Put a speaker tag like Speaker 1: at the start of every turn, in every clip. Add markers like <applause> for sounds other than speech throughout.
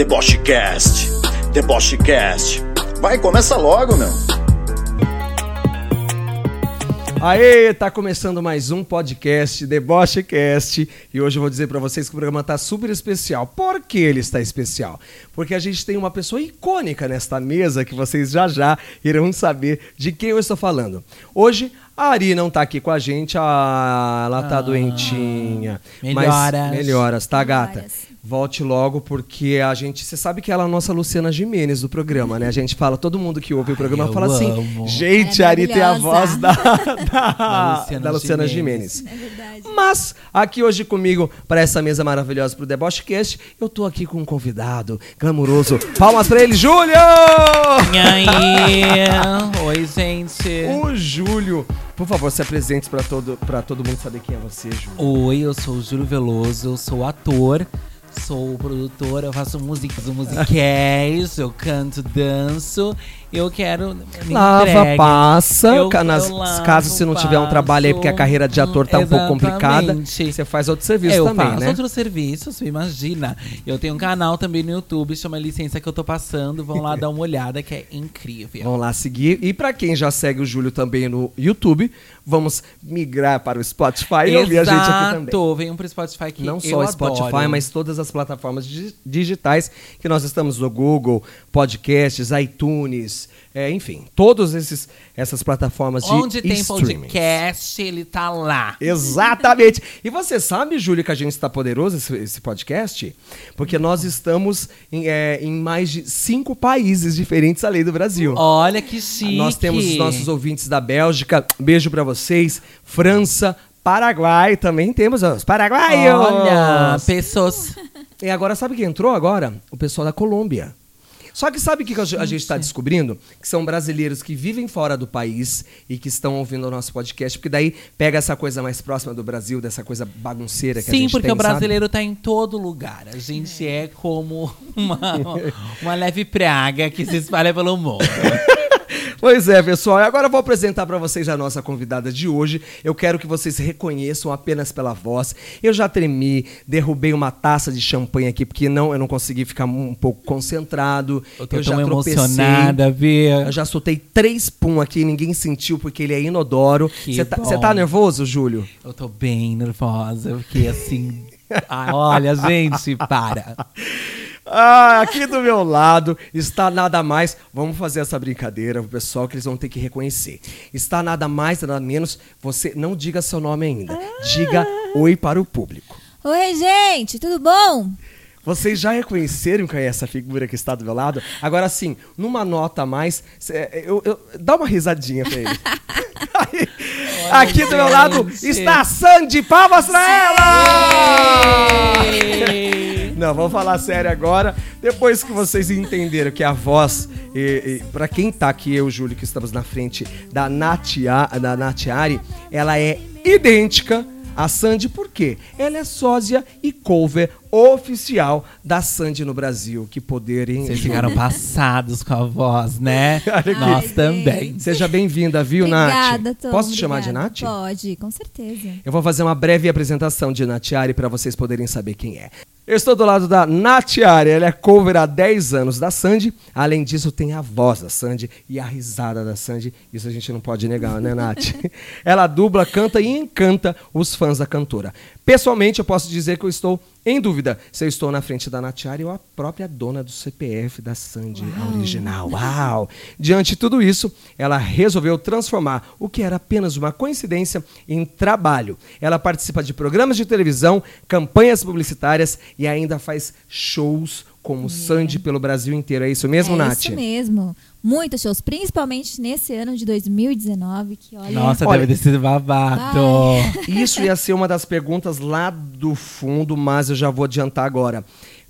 Speaker 1: Debochecast, Debochecast. Vai, começa logo, meu.
Speaker 2: Aê, tá começando mais um podcast, Debochecast, e hoje eu vou dizer pra vocês que o programa tá super especial. Por que ele está especial? Porque a gente tem uma pessoa icônica nesta mesa que vocês já já irão saber de quem eu estou falando. Hoje a Ari não tá aqui com a gente, a... ela tá
Speaker 3: Ah,
Speaker 2: doentinha.
Speaker 3: melhoras.
Speaker 2: Mas melhoras, tá, gata? Volte logo, porque a gente. Você sabe que ela é a nossa Luciana Jimenez do programa, né? A gente fala, todo mundo que ouve o programa fala assim:
Speaker 3: amo.
Speaker 2: gente,
Speaker 4: Ela
Speaker 2: a
Speaker 4: é
Speaker 2: Ari tem a voz da, <laughs> da,
Speaker 3: Da Luciana
Speaker 2: da Luciana
Speaker 3: Gimenez.
Speaker 2: Jimenez.
Speaker 4: É verdade.
Speaker 2: Mas, aqui hoje comigo, para essa mesa maravilhosa pro Debochecast, eu tô aqui com um convidado glamuroso. Palmas pra ele, Júlio!
Speaker 3: E aí? Oi, gente.
Speaker 2: O Júlio. Por favor, se apresente pra todo, pra todo mundo saber quem é você, Júlio.
Speaker 3: Oi, eu sou o Júlio Veloso, eu sou ator, sou produtor, eu faço músicas musicais, eu canto, danço. Eu quero.
Speaker 2: Lava,
Speaker 3: entregue.
Speaker 2: passa.
Speaker 3: Eu-
Speaker 2: nas-
Speaker 3: eu lavo,
Speaker 2: caso você não tiver um trabalho aí, porque a carreira de ator tá um pouco complicada,
Speaker 3: Exatamente.
Speaker 2: você faz outro serviço
Speaker 3: eu
Speaker 2: também,
Speaker 3: faço
Speaker 2: né?
Speaker 3: outros serviços, imagina. Eu tenho um canal também no YouTube, chama Licença que eu tô passando. Vão lá <laughs> dar uma olhada, que é incrível.
Speaker 2: Vão lá seguir. E pra quem já segue o Júlio também no YouTube, vamos migrar para o Spotify e ouvir a gente aqui também.
Speaker 3: Venham pro Spotify que
Speaker 2: Não
Speaker 3: eu
Speaker 2: só o Spotify,
Speaker 3: adoro.
Speaker 2: mas todas as plataformas digi- digitais que nós estamos no Google, podcasts, iTunes, é, enfim, todas esses, essas plataformas de
Speaker 3: Onde tem
Speaker 2: streaming.
Speaker 3: podcast, ele tá lá.
Speaker 2: Exatamente. E você sabe, Júlio, que a gente está poderoso esse, esse podcast? Porque nós estamos em, é, em mais de cinco países diferentes além do Brasil.
Speaker 3: Olha que chique.
Speaker 2: Nós temos os nossos ouvintes da Bélgica. Beijo pra vocês. França, Paraguai também temos os paraguaios.
Speaker 3: Olha, pessoas.
Speaker 2: E agora sabe quem entrou agora? O pessoal da Colômbia. Só que sabe o que a gente está descobrindo? Que são brasileiros que vivem fora do país e que estão ouvindo o nosso podcast, porque daí pega essa coisa mais próxima do Brasil, dessa coisa bagunceira que a
Speaker 3: Sim,
Speaker 2: gente
Speaker 3: porque
Speaker 2: tem,
Speaker 3: o brasileiro tá em todo lugar. A gente é como uma, <laughs> uma leve praga que se espalha pelo mundo. <laughs>
Speaker 2: Pois é, pessoal. Agora eu vou apresentar para vocês a nossa convidada de hoje. Eu quero que vocês reconheçam apenas pela voz. Eu já tremi, derrubei uma taça de champanhe aqui porque não, eu não consegui ficar um pouco concentrado.
Speaker 3: Eu tô
Speaker 2: já
Speaker 3: tão
Speaker 2: tropecei.
Speaker 3: emocionada, Bia.
Speaker 2: Eu já soltei três pum aqui, ninguém sentiu porque ele é inodoro. Você tá, tá nervoso, Júlio?
Speaker 3: Eu tô bem nervosa, porque assim. <laughs> Ah, olha, gente, para. <laughs>
Speaker 2: Ah, aqui do meu lado está nada mais. Vamos fazer essa brincadeira, o pessoal que eles vão ter que reconhecer. Está nada mais, nada menos. Você não diga seu nome ainda. Diga oi para o público.
Speaker 4: Oi, gente, tudo bom?
Speaker 2: Vocês já reconheceram quem é essa figura que está do meu lado? Agora sim, numa nota a mais, cê- eu, eu- dá uma risadinha pra ele. <laughs> Aqui do meu lado está a Sandy. Palmas pra ela! Não, vamos falar sério agora. Depois que vocês entenderam que a voz, e, e, para quem tá aqui, eu e o Júlio, que estamos na frente da Natia, da Natiari, ela é idêntica à Sandy, por quê? Ela é sósia e cover oficial da Sandy no Brasil. Que poder, hein?
Speaker 3: Vocês ficaram passados com a voz, né? <laughs>
Speaker 2: Aqui.
Speaker 3: Nós
Speaker 4: Ai,
Speaker 3: também.
Speaker 2: Seja bem-vinda, viu, Nath?
Speaker 4: Obrigada, Tom.
Speaker 2: Posso te chamar de
Speaker 4: obrigada.
Speaker 2: Nath?
Speaker 4: Pode, com certeza.
Speaker 2: Eu vou fazer uma breve apresentação de Natiari para vocês poderem saber quem é. Eu estou do lado da Natiari, ela é cover há 10 anos da Sandy. Além disso, tem a voz da Sandy e a risada da Sandy. Isso a gente não pode negar, né, Nath? <laughs> ela dubla, canta e encanta os fãs da cantora. Pessoalmente, eu posso dizer que eu estou em dúvida se eu estou na frente da Natiari ou a própria dona do CPF da Sandy, a original. Uau! Diante de tudo isso, ela resolveu transformar o que era apenas uma coincidência em trabalho. Ela participa de programas de televisão, campanhas publicitárias e ainda faz shows como Sandy pelo Brasil inteiro. É isso mesmo,
Speaker 4: é
Speaker 2: Nath?
Speaker 4: isso mesmo. Muitos shows, principalmente nesse ano de 2019, que olha...
Speaker 3: Nossa,
Speaker 2: Olha-
Speaker 3: deve ter sido babado.
Speaker 2: Isso ia ser uma das perguntas lá do fundo, mas eu já vou adiantar agora.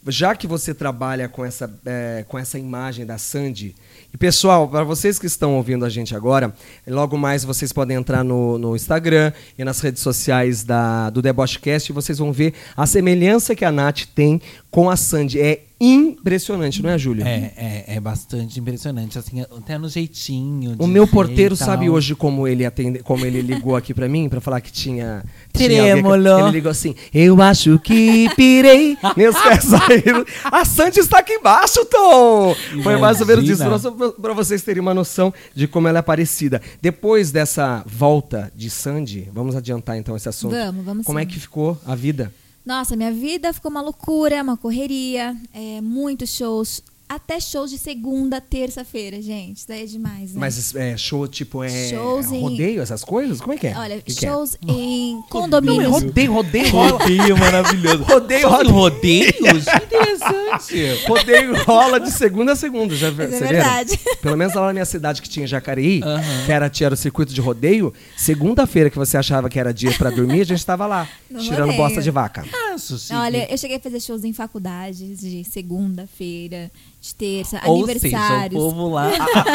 Speaker 2: Já que você trabalha com essa, é, com essa imagem da Sandy, e pessoal, para vocês que estão ouvindo a gente agora, logo mais vocês podem entrar no, no Instagram e nas redes sociais da, do Debochecast e vocês vão ver a semelhança que a Nath tem com a Sandy. É impressionante, não é, Júlio?
Speaker 3: É, é, é bastante impressionante, assim, até no jeitinho.
Speaker 2: O meu porteiro sabe hoje como ele atende, como ele ligou aqui pra mim pra falar que tinha.
Speaker 3: Trêmulo.
Speaker 2: Ele ligou assim: Eu acho que pirei. Meus pés saíram. A Sandy está aqui embaixo, Tom! Foi mais ou menos isso,
Speaker 3: Imagina.
Speaker 2: pra, pra vocês terem uma noção de como ela é parecida. Depois dessa volta de Sandy, vamos adiantar então esse assunto.
Speaker 4: Vamos, vamos
Speaker 2: Como é
Speaker 4: sim.
Speaker 2: que ficou a vida?
Speaker 4: Nossa, minha vida ficou uma loucura, uma correria, é, muitos shows, até shows de segunda, terça-feira, gente. Isso daí é demais, né?
Speaker 2: Mas é, show tipo é
Speaker 4: Shows em-
Speaker 2: rodeio, essas coisas? Como é que é?
Speaker 4: Olha,
Speaker 2: Que que é?
Speaker 4: shows em
Speaker 2: Não, é
Speaker 4: condomínios.
Speaker 2: rodeio, rodeio.
Speaker 3: Rodeio maravilhoso.
Speaker 2: Rodeio, rodeio.
Speaker 3: rodeios? Que <laughs> interessante.
Speaker 2: Rodeio rola de segunda a segunda, já
Speaker 4: é verdade.
Speaker 2: viram? Pelo menos lá na minha cidade que tinha Jacareí,
Speaker 3: Aham.
Speaker 2: que era, tinha o circuito de rodeio, segunda-feira que você achava que era dia pra dormir, a gente tava lá,
Speaker 4: No
Speaker 2: tirando
Speaker 4: rodeio.
Speaker 2: bosta de vaca.
Speaker 3: Acho chique.
Speaker 4: Olha, eu cheguei a fazer shows em faculdades de segunda-feira, de terça,
Speaker 3: Ou
Speaker 4: aniversários.
Speaker 3: seja, o povo lá...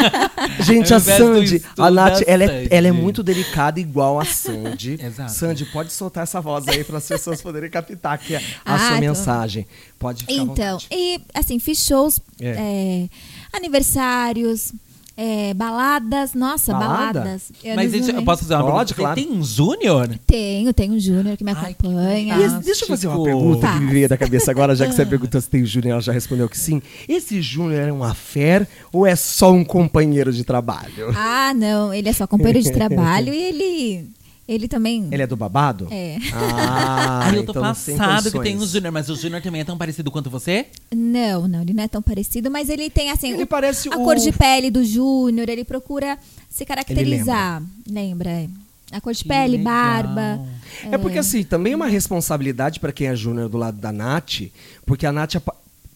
Speaker 3: <laughs>
Speaker 2: Gente, a Sandy, a Nath, ela é, ela é muito delicada, igual a Sandy. <laughs>
Speaker 3: Exato.
Speaker 2: Sandy, pode soltar essa voz aí para as pessoas poderem captar aqui a, a
Speaker 4: Ah,
Speaker 2: sua
Speaker 4: tô.
Speaker 2: mensagem. Pode ficar
Speaker 4: Então, e assim, fiz shows,
Speaker 2: É.
Speaker 4: é, aniversários, é, baladas. Nossa,
Speaker 2: Balada?
Speaker 4: baladas.
Speaker 3: Mas
Speaker 4: Anos
Speaker 3: gente, eu
Speaker 4: 90.
Speaker 3: posso fazer uma
Speaker 2: Pode,
Speaker 3: pergunta?
Speaker 2: claro.
Speaker 3: Tem um júnior?
Speaker 4: Tenho, tenho um júnior que me
Speaker 3: Ai, que
Speaker 4: acompanha.
Speaker 2: E deixa eu fazer uma pergunta que me veio da cabeça agora, já que você <laughs> perguntou se tem Júnior, ela já respondeu que sim. Esse Júnior é uma fé ou é só um companheiro de trabalho?
Speaker 4: Ah, não, ele é só companheiro de <laughs> trabalho e ele, ele também.
Speaker 2: Ele é do babado?
Speaker 4: É.
Speaker 2: Ah,
Speaker 3: Ai, <laughs> eu tô
Speaker 2: então
Speaker 3: passado que tem um
Speaker 2: condições.
Speaker 3: júnior, mas o júnior também é tão parecido quanto você?
Speaker 4: Não, não, ele não é tão parecido, mas ele tem assim.
Speaker 2: Ele
Speaker 4: o-
Speaker 2: parece
Speaker 4: a
Speaker 2: o-
Speaker 4: cor de pele do Júnior, ele procura se caracterizar. lembra? é. A cor de
Speaker 3: Que
Speaker 4: pele,
Speaker 3: legal.
Speaker 4: barba.
Speaker 2: É porque assim, também é uma responsabilidade pra quem é Júnior do lado da Nath, porque a Nath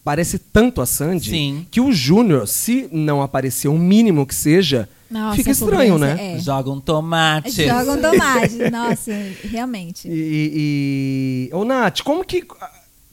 Speaker 2: parece tanto a Sandy
Speaker 3: Sim.
Speaker 2: que o Júnior, se não aparecer o mínimo que seja,
Speaker 4: Nossa,
Speaker 2: fica estranho, né?
Speaker 4: É.
Speaker 3: Joga um tomate.
Speaker 4: Jogam tomate. <laughs> Nossa, realmente.
Speaker 2: E, e, e- Ô, Nath, como que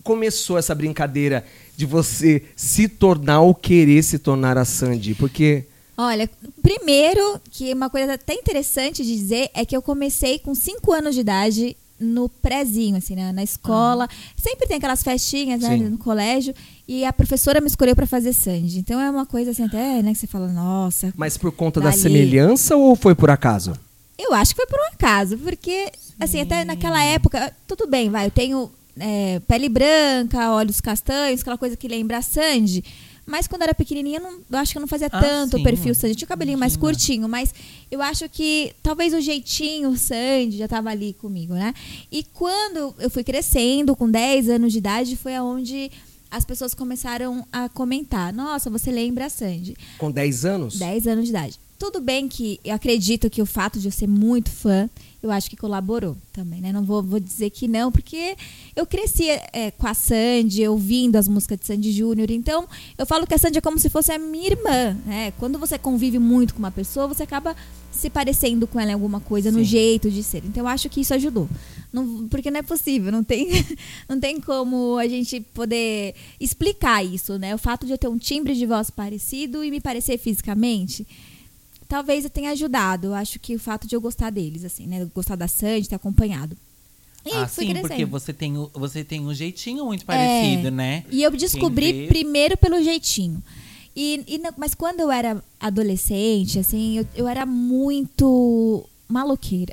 Speaker 2: começou essa brincadeira de você se tornar ou querer se tornar a Sandy? Porque.
Speaker 4: Olha, primeiro, que uma coisa até interessante de dizer é que eu comecei com 5 anos de idade no prézinho, assim, né, na escola. Sempre tem aquelas festinhas, né,
Speaker 2: Sim.
Speaker 4: no colégio. E a professora me escolheu pra fazer Sandy. Então é uma coisa assim, até, né, que você fala, nossa.
Speaker 2: Mas por conta da
Speaker 4: Dali.
Speaker 2: semelhança ou foi por acaso?
Speaker 4: Eu acho que foi por um acaso, porque, assim, até naquela época, tudo bem, vai, eu tenho é, pele branca, olhos castanhos, aquela coisa que lembra a Sandy. Mas quando eu era pequenininha, eu, não, eu acho que eu não fazia
Speaker 3: Ah,
Speaker 4: tanto o
Speaker 3: sim.
Speaker 4: perfil Sandy. Tinha o cabelinho mais
Speaker 3: Imagina.
Speaker 4: curtinho, mas eu acho que talvez o jeitinho Sandy já estava ali comigo, né? E quando eu fui crescendo, com 10 anos de idade, foi aonde as pessoas começaram a comentar: Nossa, você lembra a Sandy.
Speaker 2: Com 10 anos?
Speaker 4: 10 anos de idade. Tudo bem que eu acredito que o fato de eu ser muito fã, eu acho que colaborou também, né? Não vou, vou dizer que não, porque eu cresci é, com a Sandy, ouvindo as músicas de Sandy Júnior. Então, eu falo que a Sandy é como se fosse a minha irmã, né? Quando você convive muito com uma pessoa, você acaba se parecendo com ela em alguma coisa, no
Speaker 3: Sim.
Speaker 4: jeito de ser. Então, eu acho que isso ajudou. Não- porque não é possível, não tem, <laughs> não tem como a gente poder explicar isso, né? O fato de eu ter um timbre de voz parecido e me parecer fisicamente, talvez eu tenha ajudado. Eu acho que o fato de eu gostar deles, assim, né? Gostar da Sandy, ter acompanhado. E
Speaker 3: Ah, sim,
Speaker 4: crescendo.
Speaker 3: porque você tem, você tem um jeitinho muito parecido,
Speaker 4: É.
Speaker 3: né?
Speaker 4: E eu descobri primeiro pelo jeitinho. E, e não- mas quando eu era adolescente, assim, eu, eu era muito maloqueira.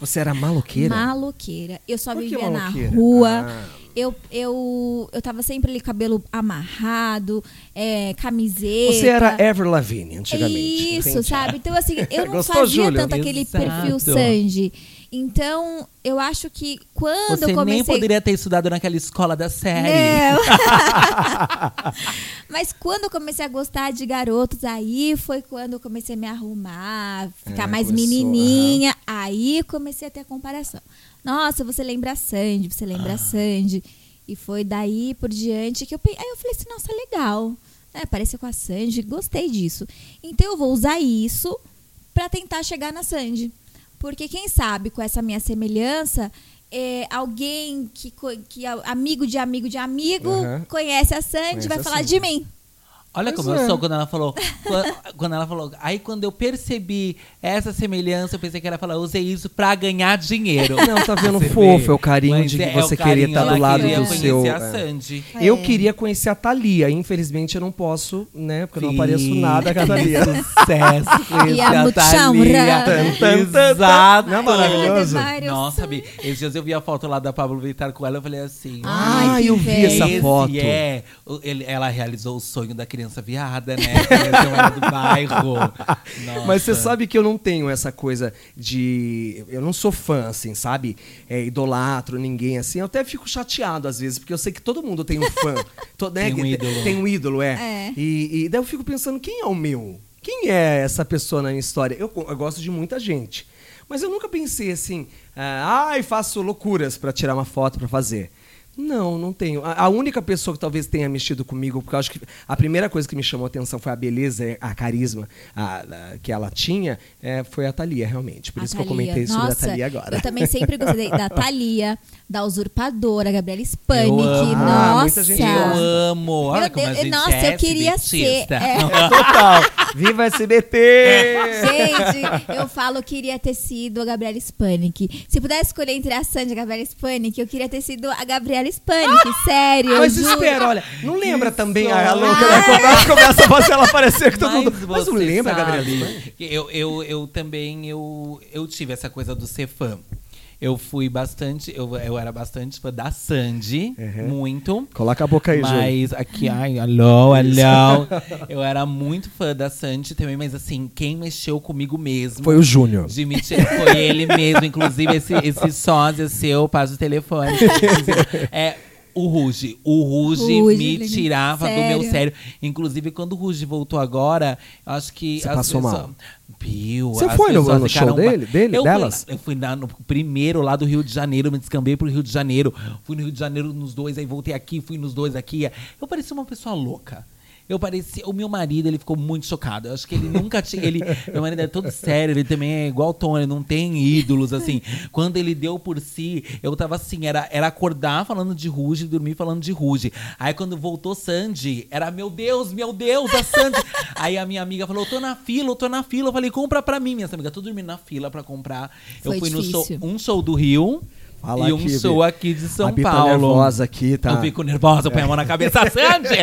Speaker 2: Você era maloqueira?
Speaker 4: Maloqueira. Eu só
Speaker 2: Por
Speaker 4: vivia na rua.
Speaker 2: Ah.
Speaker 4: Eu, eu, eu tava sempre ali, cabelo amarrado, é, camiseta.
Speaker 2: Você era Ever Lavigne antigamente.
Speaker 4: Isso,
Speaker 2: entendi.
Speaker 4: sabe? Então, assim, eu <laughs> não
Speaker 2: Gostou,
Speaker 4: fazia
Speaker 2: Júlio?
Speaker 4: tanto aquele
Speaker 3: Exato.
Speaker 4: perfil Sanji. Então, eu acho que quando
Speaker 3: Você
Speaker 4: eu comecei.
Speaker 3: nem poderia ter estudado naquela escola da série.
Speaker 4: Não. <laughs> Mas quando eu comecei a gostar de garotos, aí foi quando eu comecei a me arrumar, ficar
Speaker 2: É,
Speaker 4: mais
Speaker 2: começou,
Speaker 4: menininha. Aí comecei a ter a comparação. Nossa, você lembra a Sandy, você
Speaker 2: Ah.
Speaker 4: lembra a Sandy. E foi daí por diante que eu Aí eu falei assim, nossa, legal. É, com a Sandy, gostei disso. Então eu vou usar isso pra tentar chegar na Sandy. Porque quem sabe com essa minha semelhança, é, alguém que, que é amigo de amigo de amigo
Speaker 2: Aham.
Speaker 4: conhece a Sandy
Speaker 2: Conhece
Speaker 4: vai
Speaker 2: a
Speaker 4: falar
Speaker 2: Sandy.
Speaker 4: de mim.
Speaker 3: Olha
Speaker 2: Pois
Speaker 3: como
Speaker 2: é.
Speaker 3: eu sou quando ela falou. quan- <laughs> quando ela falou. Aí quando eu percebi essa semelhança, eu pensei que ela ia falar, eu usei isso pra ganhar dinheiro.
Speaker 2: Não, tá vendo?
Speaker 3: Você
Speaker 2: fofo,
Speaker 3: vê?
Speaker 2: é o carinho
Speaker 3: Mas
Speaker 2: de que
Speaker 3: é, é
Speaker 2: você
Speaker 3: o
Speaker 2: querer estar do
Speaker 3: ela
Speaker 2: lado
Speaker 3: queria
Speaker 2: do
Speaker 3: conhecer
Speaker 2: seu.
Speaker 3: a
Speaker 2: é.
Speaker 3: Sandy.
Speaker 2: Eu
Speaker 4: É.
Speaker 2: queria conhecer a Thalia, infelizmente eu não posso, né? Porque eu não apareço nada com a Thalia.
Speaker 3: Sucesso, conhecer <laughs>
Speaker 4: E a
Speaker 3: Thalia. Exato.
Speaker 2: Não é maravilhoso?
Speaker 3: Nossa. Bi, esses dias eu vi a foto lá da Pablo Vittar com ela, eu falei assim.
Speaker 4: Ai,
Speaker 2: Ah, eu vi essa foto.
Speaker 3: É, ele- ela realizou o sonho da criança viada, né? Ela do bairro. Nossa. <laughs>
Speaker 2: Mas você sabe que eu não tenho essa coisa de. Eu não sou fã, assim, sabe? É, idolatro ninguém, assim. Eu até fico chateado às vezes, porque eu sei que todo mundo tem um fã. <laughs> To- né?
Speaker 3: Tem um ídolo.
Speaker 2: Tem um ídolo, é.
Speaker 4: É.
Speaker 2: E, e daí eu fico pensando, quem é o meu? Quem é essa pessoa na minha história? Eu, eu gosto de muita gente. Mas eu nunca pensei assim, ah, ai, faço loucuras pra tirar uma foto pra fazer. Não, não tenho. A, a única pessoa que talvez tenha mexido comigo, porque eu acho que a primeira coisa que me chamou a atenção foi a beleza, a carisma a- a- que ela tinha, é, foi a Thalia, realmente. Por
Speaker 4: A
Speaker 2: isso que eu
Speaker 4: Thalia.
Speaker 2: comentei sobre a
Speaker 4: Nossa,
Speaker 2: Thalia agora.
Speaker 4: Eu também sempre gostei da <laughs> Thalia, da usurpadora, Gabriela Spanik.
Speaker 3: Eu amo.
Speaker 4: Nossa.
Speaker 2: muita gente
Speaker 3: Eu amo. Olha
Speaker 4: Meu
Speaker 3: como a
Speaker 4: Deus,
Speaker 3: gente
Speaker 4: nossa,
Speaker 3: é
Speaker 4: eu queria ser,
Speaker 3: SBTista. <laughs>
Speaker 4: é.
Speaker 2: Total. Viva SBT!
Speaker 4: Gente, eu falo que queria ter sido a Gabriela Spanik. Se pudesse escolher entre a Sandy e a Gabriela Spanik, eu queria ter sido a Gabriela Spanik. Sério.
Speaker 2: Mas
Speaker 4: juro.
Speaker 2: espera, olha, não lembra
Speaker 3: Isso.
Speaker 2: também a, louca, né? Quando ela começa a fazer ela aparecer com todo mundo.
Speaker 3: Mas
Speaker 2: não lembra, Gabriela?
Speaker 3: que Eu, eu, eu também, eu, eu tive essa coisa do ser fã. Eu fui bastante, eu, eu era bastante fã da Sandy,
Speaker 2: Uhum.
Speaker 3: muito.
Speaker 2: Coloca a boca aí, Ju.
Speaker 3: Mas aqui, ai, alô, <laughs> alô. Eu era muito fã da Sandy também, mas assim, quem mexeu comigo mesmo.
Speaker 2: Foi o Júnior.
Speaker 3: De foi ele mesmo, inclusive esse, esse sósia seu, passa o telefone. <laughs> É o Ruge. O Ruge, me
Speaker 4: ele-
Speaker 3: tirava do meu
Speaker 4: sério?
Speaker 3: sério. Inclusive, quando o Ruge voltou agora, eu acho que.
Speaker 2: Você
Speaker 3: as
Speaker 2: passou
Speaker 3: pessoas-
Speaker 2: mal?
Speaker 3: Viu?
Speaker 2: Você
Speaker 3: as
Speaker 2: foi no- no show dele- dele-
Speaker 3: eu
Speaker 2: delas?
Speaker 3: Fui, eu fui na- no primeiro lá do Rio de Janeiro, me descambei pro Rio de Janeiro. Fui no Rio de Janeiro nos dois, aí voltei aqui, fui nos dois aqui. Eu parecia uma pessoa louca. Eu parecia. O meu marido, ele ficou muito chocado. Eu acho que ele nunca tinha. Ele, <laughs> meu marido é todo sério, ele também é igual o Tony, não tem ídolos, assim. Quando ele deu por si, eu tava assim, era, era acordar falando de Ruge, dormir falando de Ruge. Aí quando voltou Sandy, era meu Deus, meu Deus, a Sandy. <laughs> Aí a minha amiga falou: eu tô na fila, eu tô na fila. Eu falei, compra pra mim, minha amiga. Tô dormindo na fila pra comprar. eu
Speaker 4: Foi
Speaker 3: fui no show,
Speaker 4: difícil.
Speaker 3: um show do Rio.
Speaker 2: Fala
Speaker 3: e um
Speaker 2: aqui,
Speaker 3: show
Speaker 2: Bi.
Speaker 3: aqui de São
Speaker 2: tá
Speaker 3: Paulo.
Speaker 2: nervosa aqui, tá?
Speaker 3: Eu fico nervosa, põe a mão na cabeça, <laughs> Sandy!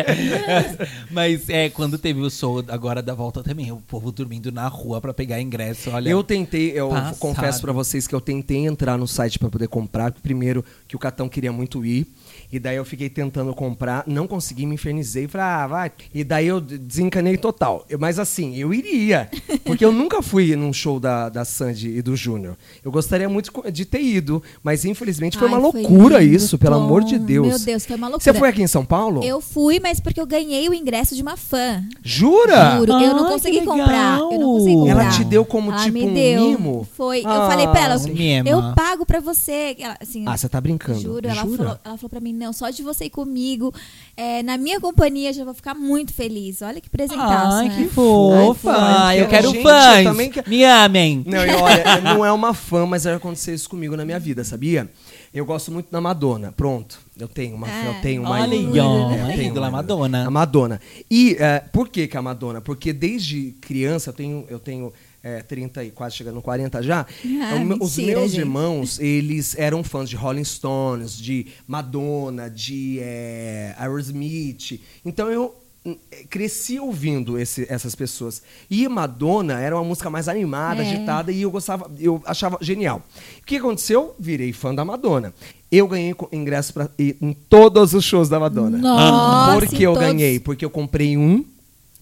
Speaker 3: Mas é, quando teve o show agora da volta também, o povo dormindo na rua pra pegar ingresso, olha.
Speaker 2: Eu tentei, eu
Speaker 3: Passado.
Speaker 2: confesso pra vocês que eu tentei entrar no site pra poder comprar. Primeiro, que o Catão queria muito ir. E daí eu fiquei tentando comprar, não consegui, me infernizei. Falei, ah, vai. E daí eu desencanei total. Eu- mas assim, eu iria. <laughs> Porque eu nunca fui num show da, da Sandy e do Júnior. Eu gostaria muito de ter ido, mas infelizmente foi
Speaker 4: Ai,
Speaker 2: uma
Speaker 4: foi
Speaker 2: loucura
Speaker 4: lindo,
Speaker 2: isso, pelo
Speaker 4: Tom.
Speaker 2: amor de Deus.
Speaker 4: Meu Deus, foi uma loucura.
Speaker 2: Você foi aqui em São Paulo?
Speaker 4: Eu fui, mas porque eu ganhei o ingresso de uma fã.
Speaker 2: Jura?
Speaker 4: Juro, eu não consegui comprar. Eu não consegui comprar.
Speaker 2: Ela te deu como
Speaker 4: Ela
Speaker 2: tipo um
Speaker 4: deu.
Speaker 2: mimo?
Speaker 4: Foi. Eu
Speaker 2: Ah,
Speaker 4: falei pra ela,
Speaker 3: um mimo.
Speaker 4: eu pago pra você. Ela, assim,
Speaker 2: Ah, você tá brincando.
Speaker 4: Juro, ela
Speaker 2: Jura?
Speaker 4: falou, ela falou pra mim, não, só de você ir comigo, é, na minha companhia, já vou ficar muito feliz. Olha que presentaço,
Speaker 3: Ai,
Speaker 4: né?
Speaker 3: que fofa!
Speaker 2: Ai,
Speaker 3: eu
Speaker 2: fã.
Speaker 3: quero
Speaker 2: Gente, eu
Speaker 3: fãs!
Speaker 2: também que-
Speaker 3: Me amem!
Speaker 2: Não, e olha, não é uma fã, mas já aconteceu isso comigo na minha vida, sabia? Eu gosto muito da Madonna. Pronto, eu tenho uma,
Speaker 4: Ah,
Speaker 2: eu tenho uma
Speaker 3: olha aí,
Speaker 2: ídola.
Speaker 3: ó,
Speaker 2: É, eu
Speaker 3: uma
Speaker 2: tenho
Speaker 3: ídola,
Speaker 2: uma
Speaker 3: Madonna.
Speaker 2: A Madonna. E é, por que que a Madonna? Porque desde criança eu tenho, eu tenho é, 30 e quase chegando no 40 já.
Speaker 4: Ah,
Speaker 2: o meu- os
Speaker 4: mentira,
Speaker 2: meus
Speaker 4: gente.
Speaker 2: irmãos, eles eram fãs de Rolling Stones, de Madonna, de é, Aerosmith. Então eu hum, cresci ouvindo esse- essas pessoas. E Madonna era uma música mais animada,
Speaker 4: É.
Speaker 2: agitada, e eu gostava, eu achava genial. O que aconteceu? Virei fã da Madonna. Eu ganhei ingresso pra ir em todos os shows da Madonna.
Speaker 4: Nossa,
Speaker 2: Por que eu
Speaker 4: todos.
Speaker 2: ganhei? Porque eu comprei um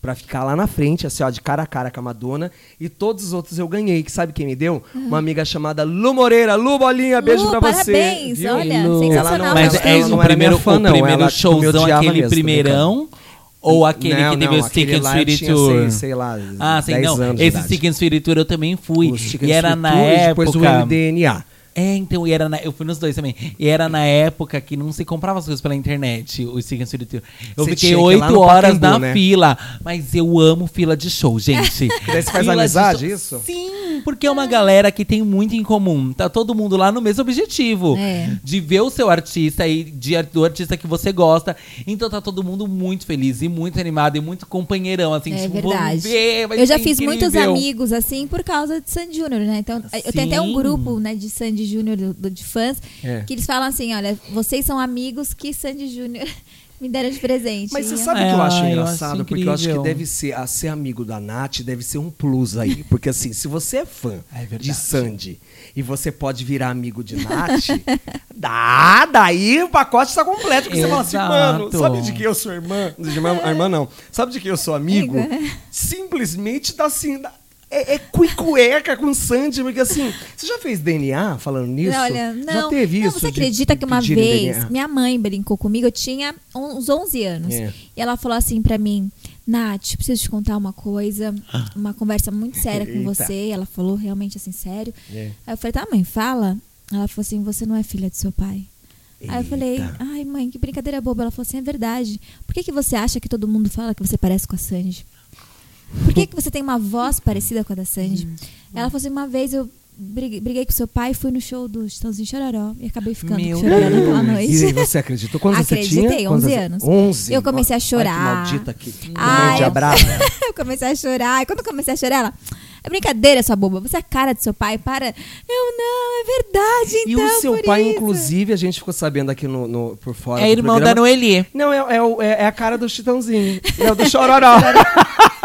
Speaker 2: pra ficar lá na frente, assim, ó, de cara a cara com a Madonna. E todos os outros eu ganhei. Que sabe quem me deu? Uma amiga chamada Lu Moreira. Lu Bolinha, beijo
Speaker 4: Lu,
Speaker 2: pra você.
Speaker 4: parabéns, olha,
Speaker 3: Lu.
Speaker 4: sensacional.
Speaker 2: Ela não-
Speaker 3: Mas
Speaker 2: ela-
Speaker 3: é
Speaker 2: ela
Speaker 3: o
Speaker 2: não era
Speaker 3: primeiro,
Speaker 2: fã,
Speaker 3: o
Speaker 2: não.
Speaker 3: primeiro
Speaker 2: Ela,
Speaker 3: showzão, aquele
Speaker 2: mesmo,
Speaker 3: primeirão? Ou aquele
Speaker 2: Não,
Speaker 3: que teve
Speaker 2: não,
Speaker 3: o Stick and
Speaker 2: tinha,
Speaker 3: Tour?
Speaker 2: sei- sei lá,
Speaker 3: Ah, sim,
Speaker 2: 10
Speaker 3: não. Esse. Stick and Spirit Tour eu também fui.
Speaker 2: O
Speaker 3: E era na
Speaker 2: e
Speaker 3: época...
Speaker 2: depois o MDNA.
Speaker 3: É, então, e era na, eu fui nos dois também. E era na época que não se comprava as coisas pela internet, o Tour. Eu
Speaker 2: Você
Speaker 3: fiquei oito horas
Speaker 2: Pacaembu,
Speaker 3: na
Speaker 2: né?
Speaker 3: fila. Mas eu amo fila de show, gente. <laughs>
Speaker 2: Daí você faz
Speaker 3: Fila de
Speaker 2: amizade, isso?
Speaker 3: Sim! Porque é uma galera que tem muito em comum. Tá todo mundo lá no mesmo objetivo.
Speaker 4: É.
Speaker 3: De ver o seu artista e de, do artista que você gosta. Então tá todo mundo muito feliz e muito animado e muito companheirão, assim.
Speaker 4: É
Speaker 3: tipo,
Speaker 4: verdade.
Speaker 3: Ver,
Speaker 4: eu já fiz muitos
Speaker 3: incrível.
Speaker 4: amigos assim por causa de Sandy Júnior, né? Então, eu tenho até um
Speaker 3: Sim.
Speaker 4: grupo, né, de Sandy Júnior do- do- de fãs
Speaker 2: É.
Speaker 4: que eles falam assim, olha, vocês são amigos que Sandy Júnior <laughs> me deram de presente.
Speaker 2: Mas você
Speaker 4: E-
Speaker 2: sabe o que eu acho
Speaker 3: eu
Speaker 2: engraçado?
Speaker 3: acho
Speaker 2: porque eu acho que deve ser, a ser amigo da Nath deve ser um plus aí. Porque assim, se você é fã
Speaker 3: É
Speaker 2: de Sandy e você pode virar amigo de Nath, <laughs> dá, daí o pacote está completo. Porque você fala assim, mano,
Speaker 3: Exato.
Speaker 2: sabe de quem eu sou irmã? De irmã, a irmã não. Sabe de quem eu sou amigo? <laughs> Simplesmente dá assim. dá- é, é cuicueca com Sandy, porque assim, você já fez DNA falando nisso?
Speaker 4: Olha, não,
Speaker 2: já teve
Speaker 4: não,
Speaker 2: isso?
Speaker 4: você
Speaker 2: de
Speaker 4: acredita que uma vez
Speaker 2: DNA?
Speaker 4: minha mãe brincou comigo, eu tinha uns 11 anos.
Speaker 2: É.
Speaker 4: E ela falou assim pra mim: Nath, preciso te contar uma coisa, uma conversa muito séria com <laughs>
Speaker 2: Eita.
Speaker 4: você. Ela falou realmente assim, sério.
Speaker 2: É.
Speaker 4: Aí eu falei: tá, mãe, fala. Ela falou assim: você não é filha do seu pai. Aí eu falei,
Speaker 2: Eita.
Speaker 4: ai mãe, que brincadeira boba. Ela falou assim, é verdade. Por que, que você acha que todo mundo fala que você parece com a Sandy? Por que, que você tem uma voz parecida com a da Sandy? Ela falou assim, uma vez eu briguei, briguei com seu pai, fui no show do Chitãozinho Chororó e acabei ficando
Speaker 3: Meu
Speaker 4: com o Chororó naquela
Speaker 2: E
Speaker 4: noite.
Speaker 2: você acreditou? Quantos você tinha?
Speaker 4: Acreditei,
Speaker 2: Quantos
Speaker 4: 11
Speaker 2: você-
Speaker 4: anos.
Speaker 2: 11?
Speaker 4: Eu comecei a
Speaker 2: Olha que
Speaker 4: chorar.
Speaker 2: maldita aqui.
Speaker 4: Ai,
Speaker 2: de
Speaker 4: eu-
Speaker 2: abraço. <laughs>
Speaker 4: eu comecei a chorar. E quando eu comecei a chorar, ela... É brincadeira, sua boba. Você é a cara do seu pai. Para. Eu não, é verdade,
Speaker 2: E
Speaker 4: então.
Speaker 2: o seu
Speaker 4: por
Speaker 2: pai,
Speaker 4: isso.
Speaker 2: inclusive, a gente ficou sabendo aqui no, no- por fora.
Speaker 3: É
Speaker 2: do
Speaker 3: irmão da
Speaker 2: programa.
Speaker 3: Noeli.
Speaker 2: Não, é, é, o- é- é a cara do Chitãozinho. É o do Chororó. <laughs>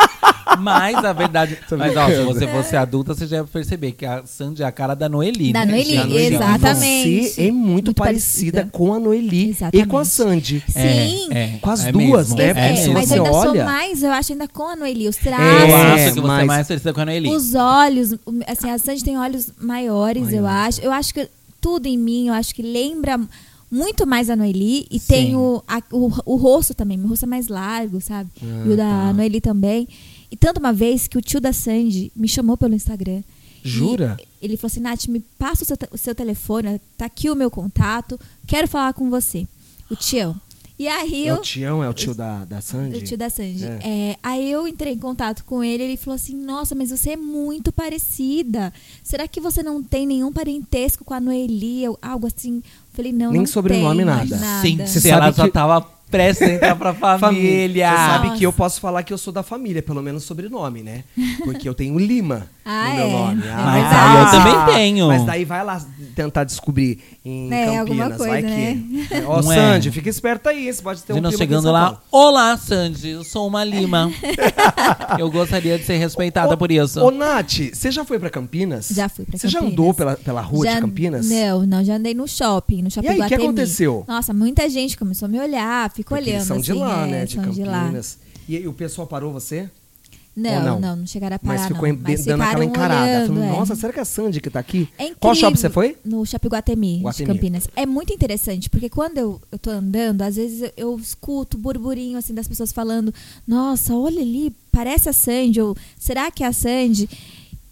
Speaker 3: Mas a verdade. Mas ó, se você fosse adulta, você já ia perceber que a Sandy é a cara da Noeli.
Speaker 4: Da
Speaker 3: né?
Speaker 4: Noeli,
Speaker 3: Da Noeli.
Speaker 4: exatamente.
Speaker 2: Você é muito,
Speaker 4: Muito
Speaker 2: parecida,
Speaker 4: parecida.
Speaker 2: com a Noeli e
Speaker 4: Exatamente.
Speaker 2: com a Sandy.
Speaker 4: Sim.
Speaker 3: É, é,
Speaker 2: Com as
Speaker 3: é
Speaker 2: duas,
Speaker 3: mesmo,
Speaker 2: né?
Speaker 4: É, mas
Speaker 2: você
Speaker 4: eu ainda
Speaker 2: olha-
Speaker 4: sou mais, eu acho ainda com a Noeli. Os
Speaker 3: Eu
Speaker 4: traços,
Speaker 2: É,
Speaker 3: acho que você
Speaker 2: mas-
Speaker 3: é mais parecida com a Noeli.
Speaker 4: os olhos. Assim, a Sandy tem olhos maiores, eu
Speaker 2: Maiores.
Speaker 4: acho. Eu acho que tudo em mim, eu acho que lembra muito mais a Noeli. E
Speaker 3: Sim.
Speaker 4: tem o, a- o, o rosto também. Meu rosto é mais largo, sabe?
Speaker 2: Ah,
Speaker 4: e o da
Speaker 2: tá.
Speaker 4: Noeli também. E tanto uma vez que o tio da Sandy me chamou pelo Instagram.
Speaker 2: Jura?
Speaker 4: Ele falou assim, Nath, me passa o seu, o seu telefone, tá aqui o meu contato, quero falar com você. O tião. E aí
Speaker 2: É
Speaker 4: eu...
Speaker 2: o Tião, é o tio da, da Sandy?
Speaker 4: O tio da Sandy.
Speaker 2: É.
Speaker 4: É, aí eu entrei em contato com ele ele falou assim: Nossa, mas você é muito parecida. Será que você não tem nenhum parentesco com a Noeli? ou Algo assim. Eu falei: Não.
Speaker 2: Nem
Speaker 4: não
Speaker 2: sobrenome,
Speaker 4: tenho
Speaker 2: nada.
Speaker 3: Sim,
Speaker 2: Você
Speaker 3: se ela
Speaker 2: sabe
Speaker 3: já
Speaker 2: que-
Speaker 3: tava prestes a entrar pra <laughs> família.
Speaker 2: Você sabe
Speaker 4: Nossa.
Speaker 2: que eu posso falar que eu sou da família, pelo menos sobrenome, né? Porque eu tenho Lima
Speaker 4: Ah,
Speaker 2: no meu
Speaker 4: é?
Speaker 2: nome.
Speaker 4: É
Speaker 3: Mas
Speaker 4: verdade.
Speaker 3: aí eu também tenho.
Speaker 2: Mas daí vai lá tentar descobrir em
Speaker 4: É, alguma
Speaker 2: Campinas,
Speaker 4: coisa,
Speaker 2: vai
Speaker 4: né?
Speaker 2: que. É, Ó,
Speaker 3: Não é?
Speaker 2: Sandy, fica esperta aí, você pode ter um
Speaker 3: De
Speaker 2: aqui em
Speaker 3: chegando lá, olá Sandy, eu sou uma Lima. <laughs> eu gostaria de ser respeitada
Speaker 2: Ô,
Speaker 3: por isso.
Speaker 2: Ô, Nath, você já foi pra Campinas?
Speaker 4: Já fui pra
Speaker 2: Você já
Speaker 4: Campinas.
Speaker 2: andou pela, pela rua
Speaker 4: Já-
Speaker 2: de Campinas?
Speaker 4: Não, não, já andei no shopping, no shopping
Speaker 2: aí, o que aconteceu?
Speaker 4: Nossa, muita gente começou a me olhar, ficou
Speaker 2: Porque
Speaker 4: olhando.
Speaker 2: eles são de
Speaker 4: assim,
Speaker 2: lá,
Speaker 4: é,
Speaker 2: né? De
Speaker 4: são de lá.
Speaker 2: Campinas. E aí o pessoal parou você?
Speaker 4: Não,
Speaker 2: não?
Speaker 4: não, não, chegaram a parar.
Speaker 2: Mas ficou
Speaker 4: não.
Speaker 2: em-
Speaker 4: Mas
Speaker 2: dando aquela encarada.
Speaker 4: olhando,
Speaker 2: Falando,
Speaker 4: é.
Speaker 2: nossa, será que é a Sandy que tá aqui?
Speaker 4: É incrível.
Speaker 2: Qual shopping você foi?
Speaker 4: No Shopping Guatemi,
Speaker 2: Guatemi.
Speaker 4: de Campinas. É muito interessante, porque quando eu, eu tô andando, às vezes eu, eu escuto burburinho assim das pessoas falando: Nossa, olha ali, parece a Sandy, ou será que é a Sandy?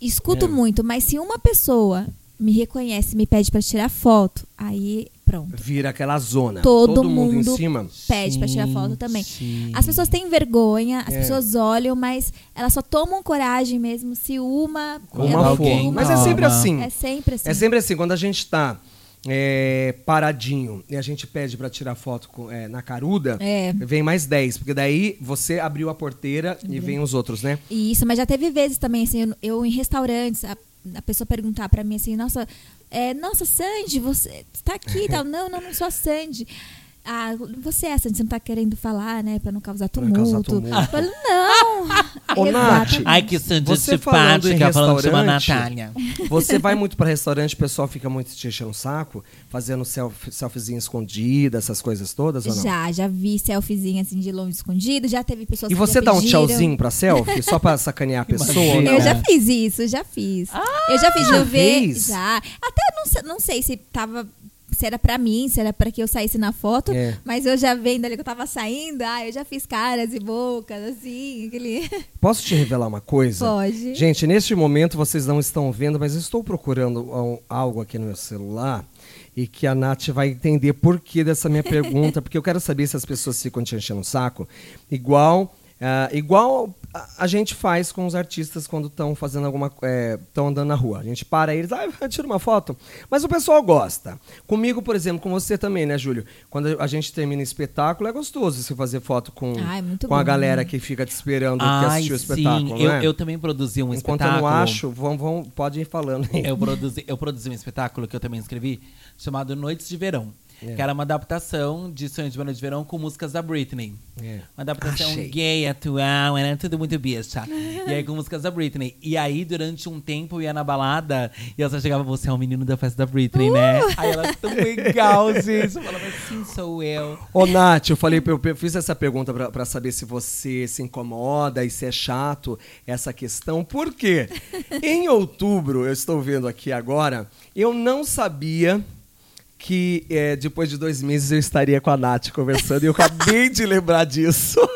Speaker 4: Escuto
Speaker 2: É.
Speaker 4: muito, mas se uma pessoa me reconhece, me pede pra tirar foto, aí pronto.
Speaker 2: Vira aquela zona.
Speaker 4: Todo
Speaker 2: mundo, em
Speaker 4: mundo
Speaker 2: cima.
Speaker 4: Pede pra tirar foto também.
Speaker 3: Gente.
Speaker 4: As pessoas têm vergonha, as
Speaker 2: É.
Speaker 4: pessoas olham, mas elas só tomam coragem mesmo se uma.
Speaker 2: Uma for. Mas é sempre assim.
Speaker 4: É sempre assim.
Speaker 2: É sempre assim, quando a gente tá é, paradinho e a gente pede pra tirar foto com- é, na caruda,
Speaker 4: É.
Speaker 2: vem mais 10. Porque daí você abriu a porteira e vem os outros, né?
Speaker 4: Isso, mas já teve vezes também, assim, eu, eu em restaurantes, a, a pessoa perguntar pra mim assim, nossa, é, nossa, Sandy, você tá aqui e tal. <laughs> Não, não, não sou a Sandy. Ah, você é a Sandy, você não tá querendo falar, né? Pra não causar tumulto.
Speaker 2: não causar tumulto.
Speaker 4: Eu falo, não. <laughs>
Speaker 2: Ô, Nath.
Speaker 3: Ai, que Sandy
Speaker 2: Você
Speaker 3: simpática, falando que chama
Speaker 2: restaurante,
Speaker 3: Natália.
Speaker 2: Você vai muito pra restaurante, o pessoal fica muito te enchendo o saco, fazendo selfie, selfiezinha escondida, essas coisas todas ou não?
Speaker 4: Já, já vi selfiezinha assim de longe escondido, já teve pessoas
Speaker 2: E
Speaker 4: que
Speaker 2: você
Speaker 4: já
Speaker 2: dá um
Speaker 4: pediram.
Speaker 2: tchauzinho pra selfie, só pra sacanear a <laughs> pessoa? ou não?
Speaker 4: Eu já fiz isso, já fiz. eu já fiz,
Speaker 2: já
Speaker 4: eu ver,
Speaker 2: fez?
Speaker 4: já. Até não, não sei se tava se era pra mim, se era pra que eu saísse na foto,
Speaker 2: É.
Speaker 4: mas eu já vendo ali que eu tava saindo, ah, eu já fiz caras e bocas, assim, aquele... <laughs>
Speaker 2: Posso te revelar uma coisa?
Speaker 4: Pode.
Speaker 2: Gente, neste momento vocês não estão vendo, mas eu estou procurando algo aqui no meu celular e que a Nath vai entender por que dessa minha pergunta, <laughs> porque eu quero saber se as pessoas ficam te enchendo o saco. Igual, ah, igual a, a gente faz com os artistas quando estão fazendo alguma estão andando na rua. A gente para eles, ah, <laughs> tira uma foto. Mas o pessoal gosta. Comigo, por exemplo, com você também, né, Júlio? Quando a gente termina o espetáculo, é gostoso você fazer foto com,
Speaker 4: Ai, muito
Speaker 2: com a galera que fica te esperando que
Speaker 3: Ai,
Speaker 2: assistiu o
Speaker 3: sim.
Speaker 2: espetáculo.
Speaker 3: Eu,
Speaker 2: né?
Speaker 3: eu também produzi um
Speaker 2: Enquanto
Speaker 3: espetáculo.
Speaker 2: eu não acho, vão, vão, pode ir falando aí.
Speaker 3: Eu produzi, eu produzi um espetáculo que eu também escrevi, chamado Noites de Verão.
Speaker 2: É.
Speaker 3: Que era uma adaptação de Sonhos de Noite de Verão com músicas da Britney.
Speaker 2: É.
Speaker 3: Uma adaptação
Speaker 2: Achei.
Speaker 3: gay, atual, era tudo muito bicha. e aí com músicas da Britney. E aí, durante um tempo, eu ia na balada e ela só chegava, você é o menino da festa da Britney, né? Aí ela, tão legal, gente. Eu falava assim, sou eu.
Speaker 2: Ô, Nath, eu falei, eu eu fiz essa pergunta pra, pra saber se você se incomoda e se é chato essa questão. Por quê? <laughs> em outubro, eu estou vendo aqui agora, eu não sabia que é, depois de dois meses eu estaria com a Nath conversando e eu acabei de lembrar disso. <laughs>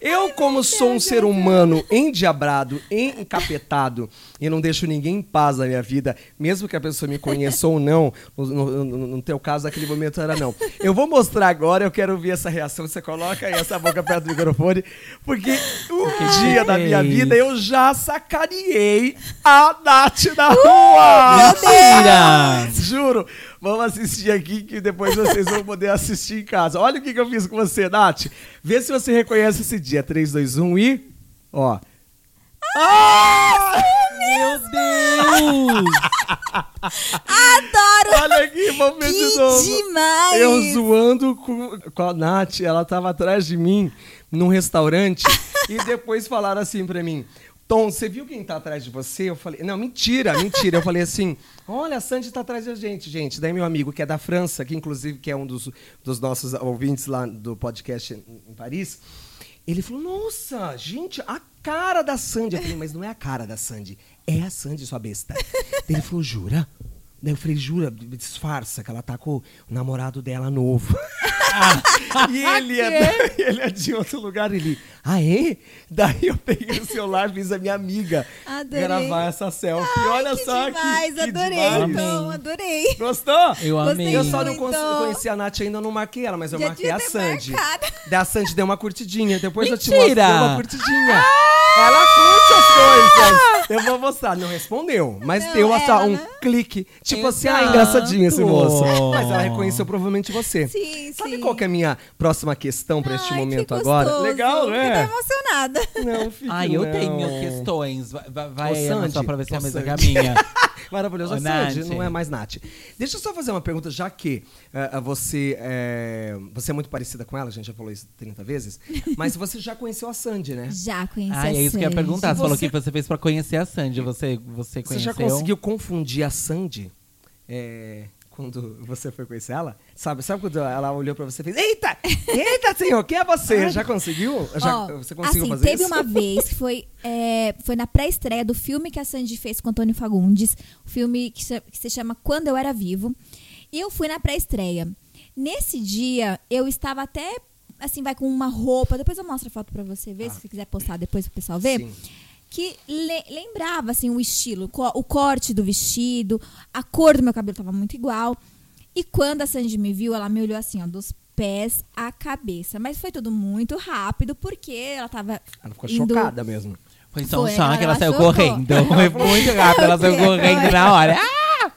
Speaker 2: Eu, como sou um ser humano endiabrado, encapetado, e não deixo ninguém em paz na minha vida, mesmo que a pessoa me conheça ou não, no, no- no- teu caso, naquele momento era não. Eu vou mostrar agora, eu quero ver essa reação. Você coloca aí essa boca perto do microfone, porque um dia da minha vida eu já sacaneei a Nath na rua!
Speaker 3: Mentira! <laughs>
Speaker 2: Juro. Vamos assistir aqui que depois vocês vão poder assistir em casa. Olha o que, que eu fiz com você, Nath. Vê se você reconhece esse dia. 3, 2, 1 e. Ó. Ah!
Speaker 3: Meu Deus!
Speaker 4: Adoro!
Speaker 2: Olha aqui, vamos ver de
Speaker 4: Que
Speaker 2: novo.
Speaker 4: demais!
Speaker 2: Eu zoando com, com a Nath, ela tava atrás de mim num restaurante <laughs> e depois falaram assim pra mim. Tom, você viu quem tá atrás de você? Eu falei, não, mentira, mentira. Eu falei assim, olha, a Sandy tá atrás da gente, gente. Daí meu amigo, que é da França, que inclusive que é um dos, dos nossos ouvintes lá do podcast em Paris, ele falou, nossa, gente, a cara da Sandy. Eu falei, mas não é a cara da Sandy, é a Sandy, sua besta. Ele falou, jura? Daí eu falei, jura, disfarça que ela tá com o namorado dela novo. <laughs> e ele é, <laughs> ele é de outro lugar. Ele, ah, é? Daí eu peguei o celular, fiz a minha amiga
Speaker 4: Adorei.
Speaker 2: gravar essa selfie.
Speaker 4: Ai,
Speaker 2: Olha
Speaker 4: que
Speaker 2: só
Speaker 4: demais,
Speaker 2: que, que
Speaker 4: adorei,
Speaker 2: demais.
Speaker 4: então, adorei.
Speaker 2: Gostou?
Speaker 3: Eu amei.
Speaker 2: Eu só não
Speaker 4: muito.
Speaker 2: cons- conheci a Nath ainda, eu não marquei ela, mas eu
Speaker 4: Já
Speaker 2: marquei a Sandy.
Speaker 4: marcado.
Speaker 2: Daí a Sandy deu uma curtidinha. Depois eu te
Speaker 3: Mentira!
Speaker 2: mostro, deu uma curtidinha. Ela curte as coisas. Eu vou mostrar. Não respondeu, mas
Speaker 4: Não,
Speaker 2: deu
Speaker 4: ela,
Speaker 2: um
Speaker 4: né?
Speaker 2: clique. Tipo assim, ah, engraçadinho esse moço. Mas ela reconheceu provavelmente você.
Speaker 4: Sim,
Speaker 2: Sabe
Speaker 4: sim.
Speaker 2: qual que é a minha próxima questão pra este
Speaker 4: Ai, que
Speaker 2: momento agora?
Speaker 4: gostoso.
Speaker 2: Legal,
Speaker 4: Fiquei tão
Speaker 2: né?
Speaker 4: emocionada.
Speaker 2: Não, fique
Speaker 3: Ai, eu
Speaker 2: não.
Speaker 3: tenho questões. Vai, vai,
Speaker 2: Ô,
Speaker 3: Ana, só
Speaker 2: Sandy,
Speaker 3: pra ver se é a
Speaker 2: ô,
Speaker 3: mesma <laughs> que a
Speaker 2: Sandy.
Speaker 3: minha. Ô,
Speaker 2: Sandy, não é mais Nath. Deixa eu só fazer uma pergunta, já que eh, você, é, você é muito parecida com ela, a gente já falou isso 30 vezes, <laughs> mas você já conheceu a Sandy, né?
Speaker 4: Já conheci
Speaker 3: Ah,
Speaker 4: a
Speaker 3: é isso que eu ia
Speaker 4: Sandy.
Speaker 3: perguntar. Você
Speaker 2: Se
Speaker 3: falou
Speaker 2: você-
Speaker 3: que você fez pra conhecer a Sandy. Você, você
Speaker 2: Você
Speaker 3: conheceu?
Speaker 2: já conseguiu confundir a Sandy é, quando você foi conhecer ela? Sabe, sabe quando ela olhou pra você e fez: Eita! Eita, senhor, quem é você? Já conseguiu? Já,
Speaker 4: Ó,
Speaker 2: você conseguiu
Speaker 4: assim,
Speaker 2: fazer
Speaker 4: teve
Speaker 2: isso?
Speaker 4: uma vez que foi, é, foi na pré-estreia do filme que a Sandy fez com Antônio Fagundes, o filme que se, que se chama Quando Eu Era Vivo. E eu fui na pré-estreia. Nesse dia, eu estava até, assim, vai com uma roupa. Depois eu mostro a foto pra você ver, se você quiser postar depois pro pessoal ver.
Speaker 2: Sim.
Speaker 4: Que le- lembrava, assim, o estilo, co- o corte do vestido, a cor do meu cabelo tava muito igual. E quando a Sandy me viu, ela me olhou assim, ó, dos pés à cabeça. Mas foi tudo muito rápido, porque ela tava.
Speaker 2: Ela ficou
Speaker 4: indo-
Speaker 2: chocada mesmo.
Speaker 3: Foi só um choque, ela,
Speaker 4: ela
Speaker 3: saiu
Speaker 4: chocou.
Speaker 3: correndo. Foi <laughs> muito rápido, ela saiu correndo na hora. <laughs> Ah!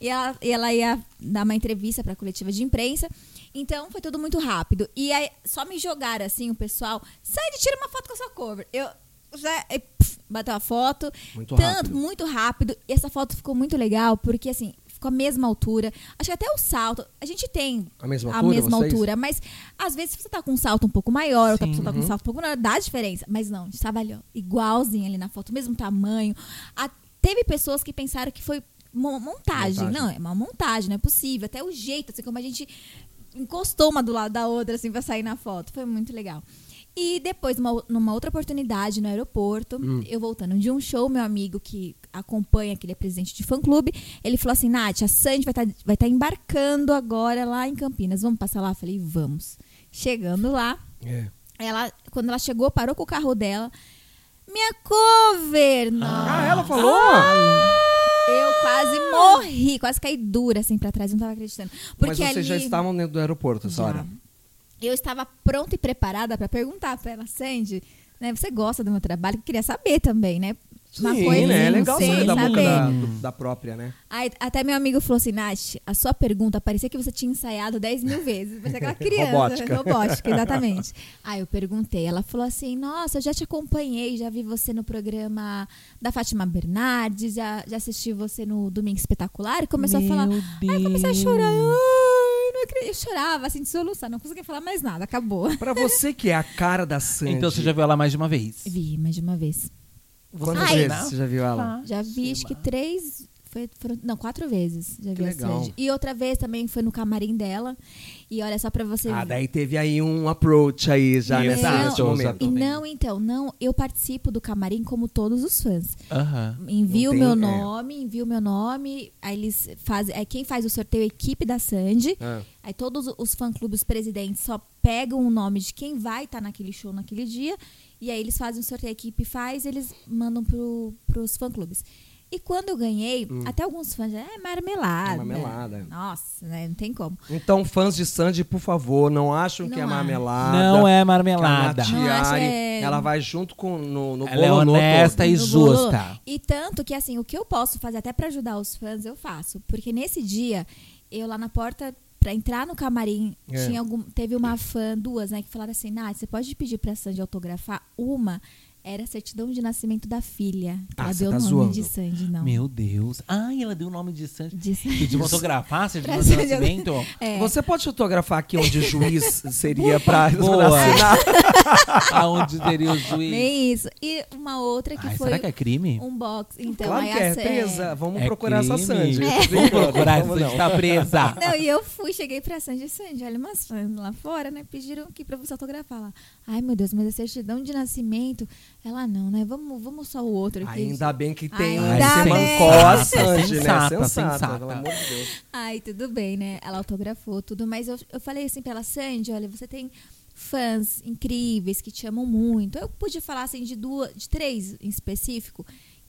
Speaker 4: E ela, e ela ia dar uma entrevista pra coletiva de imprensa. Então foi tudo muito rápido. E aí só me jogaram assim, o pessoal, sai de tira uma foto com a sua cover. Eu já e, pf, bateu a foto.
Speaker 2: Muito
Speaker 4: tanto,
Speaker 2: rápido.
Speaker 4: muito rápido. E essa foto ficou muito legal, porque assim, ficou a mesma altura. Acho que até o salto. A gente tem
Speaker 2: A mesma
Speaker 4: a
Speaker 2: altura,
Speaker 4: mesma
Speaker 2: vocês?
Speaker 4: altura, mas às vezes você tá com um salto um pouco maior, outra
Speaker 3: Sim.
Speaker 4: pessoa tá
Speaker 2: Uhum.
Speaker 4: com um salto um pouco menor, dá diferença. Mas não, a gente tava ali, ó, igualzinho ali na foto, mesmo tamanho. A- teve pessoas que pensaram que foi mo- montagem.
Speaker 2: Montagem.
Speaker 4: Não, é uma montagem, não é possível. Até o jeito, assim, como a gente encostou uma do lado da outra, assim, pra sair na foto. Foi muito legal. E depois, numa, numa outra oportunidade no aeroporto,
Speaker 2: Hum.
Speaker 4: eu voltando de um show, meu amigo que acompanha, que ele é presidente de fã-clube, ele falou assim, Nath, a Sandy vai estar vai tá embarcando agora lá em Campinas. Vamos passar lá? Eu falei, vamos. Chegando lá,
Speaker 2: É.
Speaker 4: ela, quando ela chegou, parou com o carro dela. Minha cover!
Speaker 2: Ah, ela falou?
Speaker 4: Eu quase morri, quase caí dura assim pra trás, não tava acreditando. Porque
Speaker 2: Mas vocês
Speaker 4: ali...
Speaker 2: já estavam dentro do aeroporto essa
Speaker 4: Já.
Speaker 2: hora.
Speaker 4: Eu estava pronta e preparada para perguntar para ela, Sandy, né, você gosta do meu trabalho? Eu queria saber também, né? Uma
Speaker 2: Sim,
Speaker 4: coisa
Speaker 2: né? É legal
Speaker 4: sem
Speaker 2: saber da boca
Speaker 4: saber.
Speaker 2: da, da própria, né?
Speaker 4: Aí, até meu amigo falou assim, Nath, a sua pergunta parecia que você tinha ensaiado 10 mil vezes. Parecia aquela <laughs> criança.
Speaker 2: Robótica.
Speaker 4: Robótica, exatamente. <laughs> Aí eu perguntei, ela falou assim, nossa, eu já te acompanhei, já vi você no programa da Fátima Bernardes, já, já assisti você no Domingo Espetacular e começou
Speaker 3: Meu
Speaker 4: a falar.
Speaker 3: Deus.
Speaker 4: Aí eu comecei a chorar. Ai, não acredito. Eu chorava, assim, de soluçar, não conseguia falar mais nada, acabou.
Speaker 2: Pra você que é a cara da Sandy.
Speaker 3: Então você já viu ela mais de uma vez.
Speaker 4: Vi mais de uma vez.
Speaker 2: Quantas
Speaker 4: Ai.
Speaker 2: vezes você já viu ela?
Speaker 4: Já vi, acho que três. Foi, foram- não, quatro vezes. Já
Speaker 2: Que
Speaker 4: vi a
Speaker 2: legal.
Speaker 4: Sandy. E outra vez também foi no camarim dela. E olha só pra você
Speaker 2: Ah,
Speaker 4: ver.
Speaker 2: daí teve aí um approach aí já nesse,
Speaker 3: Exato.
Speaker 2: nesse
Speaker 4: Não,
Speaker 2: momento.
Speaker 4: E não, então, não, eu participo do camarim como todos os fãs.
Speaker 3: Aham.
Speaker 4: Envio o meu
Speaker 2: tem- é.
Speaker 4: nome, envio o meu nome, aí eles fazem. É, quem faz o sorteio é a equipe da Sandy.
Speaker 2: Ah.
Speaker 4: Aí todos os fã-clubes presidentes só pegam o nome de quem vai estar naquele show naquele dia. E aí eles fazem o sorteio, a equipe faz, eles mandam pro, pros fã-clubes. E quando eu ganhei, até alguns fãs já, é marmelada.
Speaker 2: É marmelada.
Speaker 4: Nossa, né? Não tem como.
Speaker 2: Então, fãs de Sandy, por favor, não acham que
Speaker 4: Não
Speaker 2: é
Speaker 4: acho.
Speaker 2: marmelada.
Speaker 3: Não é
Speaker 2: Que a
Speaker 3: marmelada.
Speaker 2: Nath
Speaker 4: Não acho, é-
Speaker 2: ela vai junto com no, no
Speaker 3: Ela é
Speaker 2: bololô
Speaker 3: honesta
Speaker 2: todo.
Speaker 3: e
Speaker 4: No bolo.
Speaker 3: justa.
Speaker 4: E tanto que, assim, o que eu posso fazer até pra ajudar os fãs, eu faço. Porque nesse dia, eu lá na porta, pra entrar no camarim,
Speaker 2: É.
Speaker 4: tinha algum, teve uma fã, duas, né, que falaram assim, Nath, você pode pedir pra Sandy autografar? Uma era a certidão de nascimento da filha.
Speaker 2: Ah,
Speaker 4: ela deu
Speaker 2: tá
Speaker 4: o nome
Speaker 2: zoando.
Speaker 4: de Sandy, não.
Speaker 3: Meu Deus. Ai, ela deu o nome de Sandy.
Speaker 4: De Sandy.
Speaker 3: Pediu autografar, você de <laughs>
Speaker 4: Sandy-
Speaker 3: nascimento?
Speaker 4: É.
Speaker 2: Você pode fotografar aqui onde o juiz <laughs> seria pra, pra <laughs>
Speaker 3: Boa.
Speaker 2: assinar?
Speaker 3: Aonde teria o juiz?
Speaker 4: Nem isso. E uma outra que
Speaker 3: Ai,
Speaker 4: foi
Speaker 3: será que é crime?
Speaker 4: um box. Então,
Speaker 2: claro
Speaker 4: aí
Speaker 2: que é, presa. Vamos
Speaker 3: É
Speaker 2: procurar essa
Speaker 3: crime.
Speaker 2: Sandy.
Speaker 4: É.
Speaker 2: Brincando,
Speaker 3: Procurar
Speaker 2: vamos
Speaker 3: essa
Speaker 2: não.
Speaker 3: está presa.
Speaker 4: Não, e eu fui, cheguei pra Sandy, Sandy, olha umas fãs lá fora, né? Pediram aqui pra você autografar lá. Ai, meu Deus, mas a certidão de nascimento. Ela não, né? Vamos, vamos só o outro aqui.
Speaker 2: Ainda bem que tem um Sandy, né?
Speaker 3: sensata,
Speaker 2: Sensata,
Speaker 3: sensata.
Speaker 2: pelo amor de Deus.
Speaker 4: Ai, tudo bem, né? Ela autografou tudo, mas eu, eu falei assim pra ela, Sandy, olha, você tem fãs incríveis que te amam muito. Eu pude falar assim de duas, de três em específico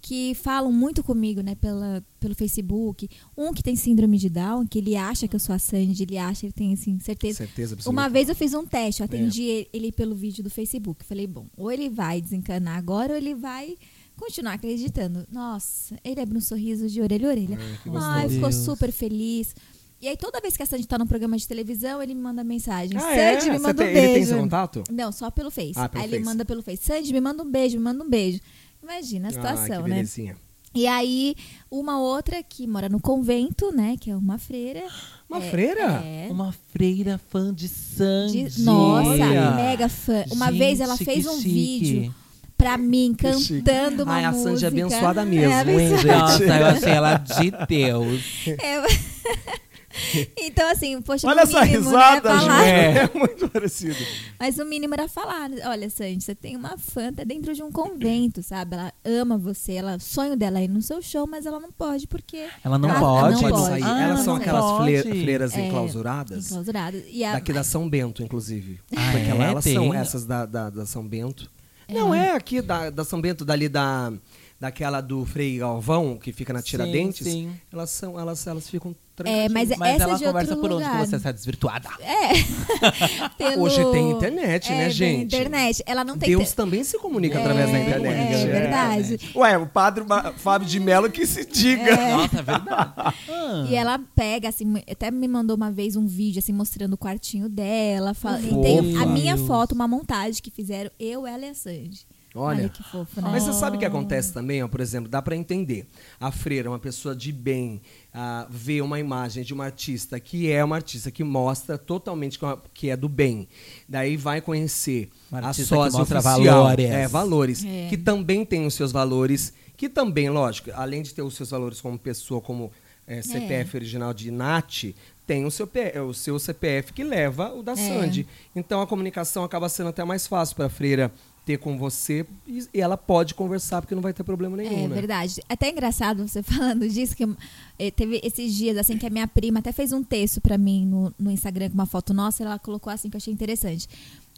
Speaker 4: que falam muito comigo, né, pela, pelo Facebook. Um que tem síndrome de Down, que ele acha que eu sou a Sandy, ele acha, ele tem assim certeza.
Speaker 2: Certeza absoluta.
Speaker 4: Uma vez eu fiz um teste, eu
Speaker 2: É.
Speaker 4: atendi ele- ele pelo vídeo do Facebook. Falei, bom, ou ele vai desencanar agora, ou ele vai continuar acreditando. Nossa, ele abriu um sorriso de orelha a orelha.
Speaker 2: Ai, que
Speaker 4: Ai,
Speaker 3: gostoso.
Speaker 4: ficou
Speaker 3: Deus.
Speaker 4: super feliz. E aí, toda vez que a Sandy tá num programa de televisão, ele me manda mensagem.
Speaker 2: Ah,
Speaker 4: Sandy,
Speaker 2: é?
Speaker 4: me manda um
Speaker 2: tem-
Speaker 4: beijo.
Speaker 2: Ele tem seu contato?
Speaker 4: Não, só pelo Face.
Speaker 2: Ah, pelo
Speaker 4: aí ele
Speaker 2: Face.
Speaker 4: manda pelo Face. Sandy, me manda um beijo, me manda um beijo. Imagina a
Speaker 2: Ah,
Speaker 4: situação,
Speaker 2: que
Speaker 4: né?
Speaker 2: belezinha.
Speaker 4: E aí, uma outra que mora no convento, né? Que é uma freira.
Speaker 2: Uma
Speaker 4: É,
Speaker 2: freira?
Speaker 4: É.
Speaker 3: Uma freira fã de Sandy.
Speaker 4: De- nossa,
Speaker 2: Olha.
Speaker 4: mega fã. Uma
Speaker 3: Gente,
Speaker 4: vez ela fez um
Speaker 3: chique.
Speaker 4: vídeo pra mim, cantando uma
Speaker 2: Ai, a
Speaker 4: música.
Speaker 2: Sandy é abençoada mesmo,
Speaker 4: É,
Speaker 2: hein, gente?
Speaker 3: Nossa, eu achei ela de <laughs> Deus.
Speaker 4: É. <laughs> então, assim, poxa,
Speaker 2: Olha essa
Speaker 4: mínimo,
Speaker 2: risada,
Speaker 4: né, falar-
Speaker 2: É muito parecido.
Speaker 4: Mas o mínimo era falar, olha, Sandy, você tem uma fã até dentro de um convento, sabe? Ela ama você, ela, o sonho dela é ir no seu show, mas ela não pode porque
Speaker 3: Ela não
Speaker 4: Ah,
Speaker 3: pode.
Speaker 4: não
Speaker 2: pode.
Speaker 3: Ah,
Speaker 2: Elas são
Speaker 3: não
Speaker 2: aquelas
Speaker 3: pode.
Speaker 2: fle- freiras
Speaker 4: É,
Speaker 2: enclausuradas.
Speaker 4: enclausurada. E a,
Speaker 2: Daqui da São Bento, inclusive.
Speaker 3: Ah,
Speaker 2: Porque
Speaker 3: é?
Speaker 2: elas são
Speaker 3: Tem?
Speaker 2: essas da, da, da São Bento. Não, é aqui da, da São Bento, dali da. Daquela do Frei Galvão, que fica na Tiradentes.
Speaker 3: sim.
Speaker 2: Elas são, elas, elas ficam
Speaker 4: É, mas.
Speaker 3: Mas
Speaker 4: essa
Speaker 3: ela
Speaker 4: de
Speaker 3: conversa
Speaker 4: outro
Speaker 3: por onde
Speaker 4: lugar.
Speaker 3: que você está desvirtuada.
Speaker 4: É. <laughs> Pelo-
Speaker 2: Hoje tem internet,
Speaker 4: É,
Speaker 2: né,
Speaker 4: tem
Speaker 2: gente?
Speaker 4: internet. Ela não tem
Speaker 2: Deus
Speaker 4: te-
Speaker 2: também se comunica
Speaker 4: É,
Speaker 2: através da internet.
Speaker 4: é verdade.
Speaker 2: Ué, o padre Fábio de Mello que se diga.
Speaker 3: Nossa, é verdade. <laughs> Ah.
Speaker 4: E ela pega, assim, até me mandou uma vez um vídeo, assim, mostrando o quartinho dela. fala- E tem a minha foto, uma montagem que fizeram, eu, ela e a Sandy.
Speaker 2: Olha.
Speaker 4: que fofo, né?
Speaker 2: Mas você sabe o que acontece também, ó, por exemplo, dá pra entender. A freira, uma pessoa de bem, ah, vê uma imagem de uma artista que é uma artista que mostra totalmente que é é do bem. Daí vai conhecer a
Speaker 3: mostra
Speaker 2: oficial,
Speaker 3: valores.
Speaker 2: É, valores.
Speaker 4: É.
Speaker 2: Que também tem os seus valores, que também, lógico, além de ter os seus valores como pessoa, como é, CPF original de Nath, tem o seu, P- o seu CPF que leva o da
Speaker 4: É.
Speaker 2: Sandy. Então a comunicação acaba sendo até mais fácil para a freira ter com você e, e ela pode conversar porque não vai ter problema nenhum,
Speaker 4: É
Speaker 2: né?
Speaker 4: verdade. Até engraçado você <laughs> falando disso, que eh, teve esses dias, assim, que a minha prima até fez um texto pra mim no, no Instagram com uma foto nossa, e ela colocou assim que eu achei interessante.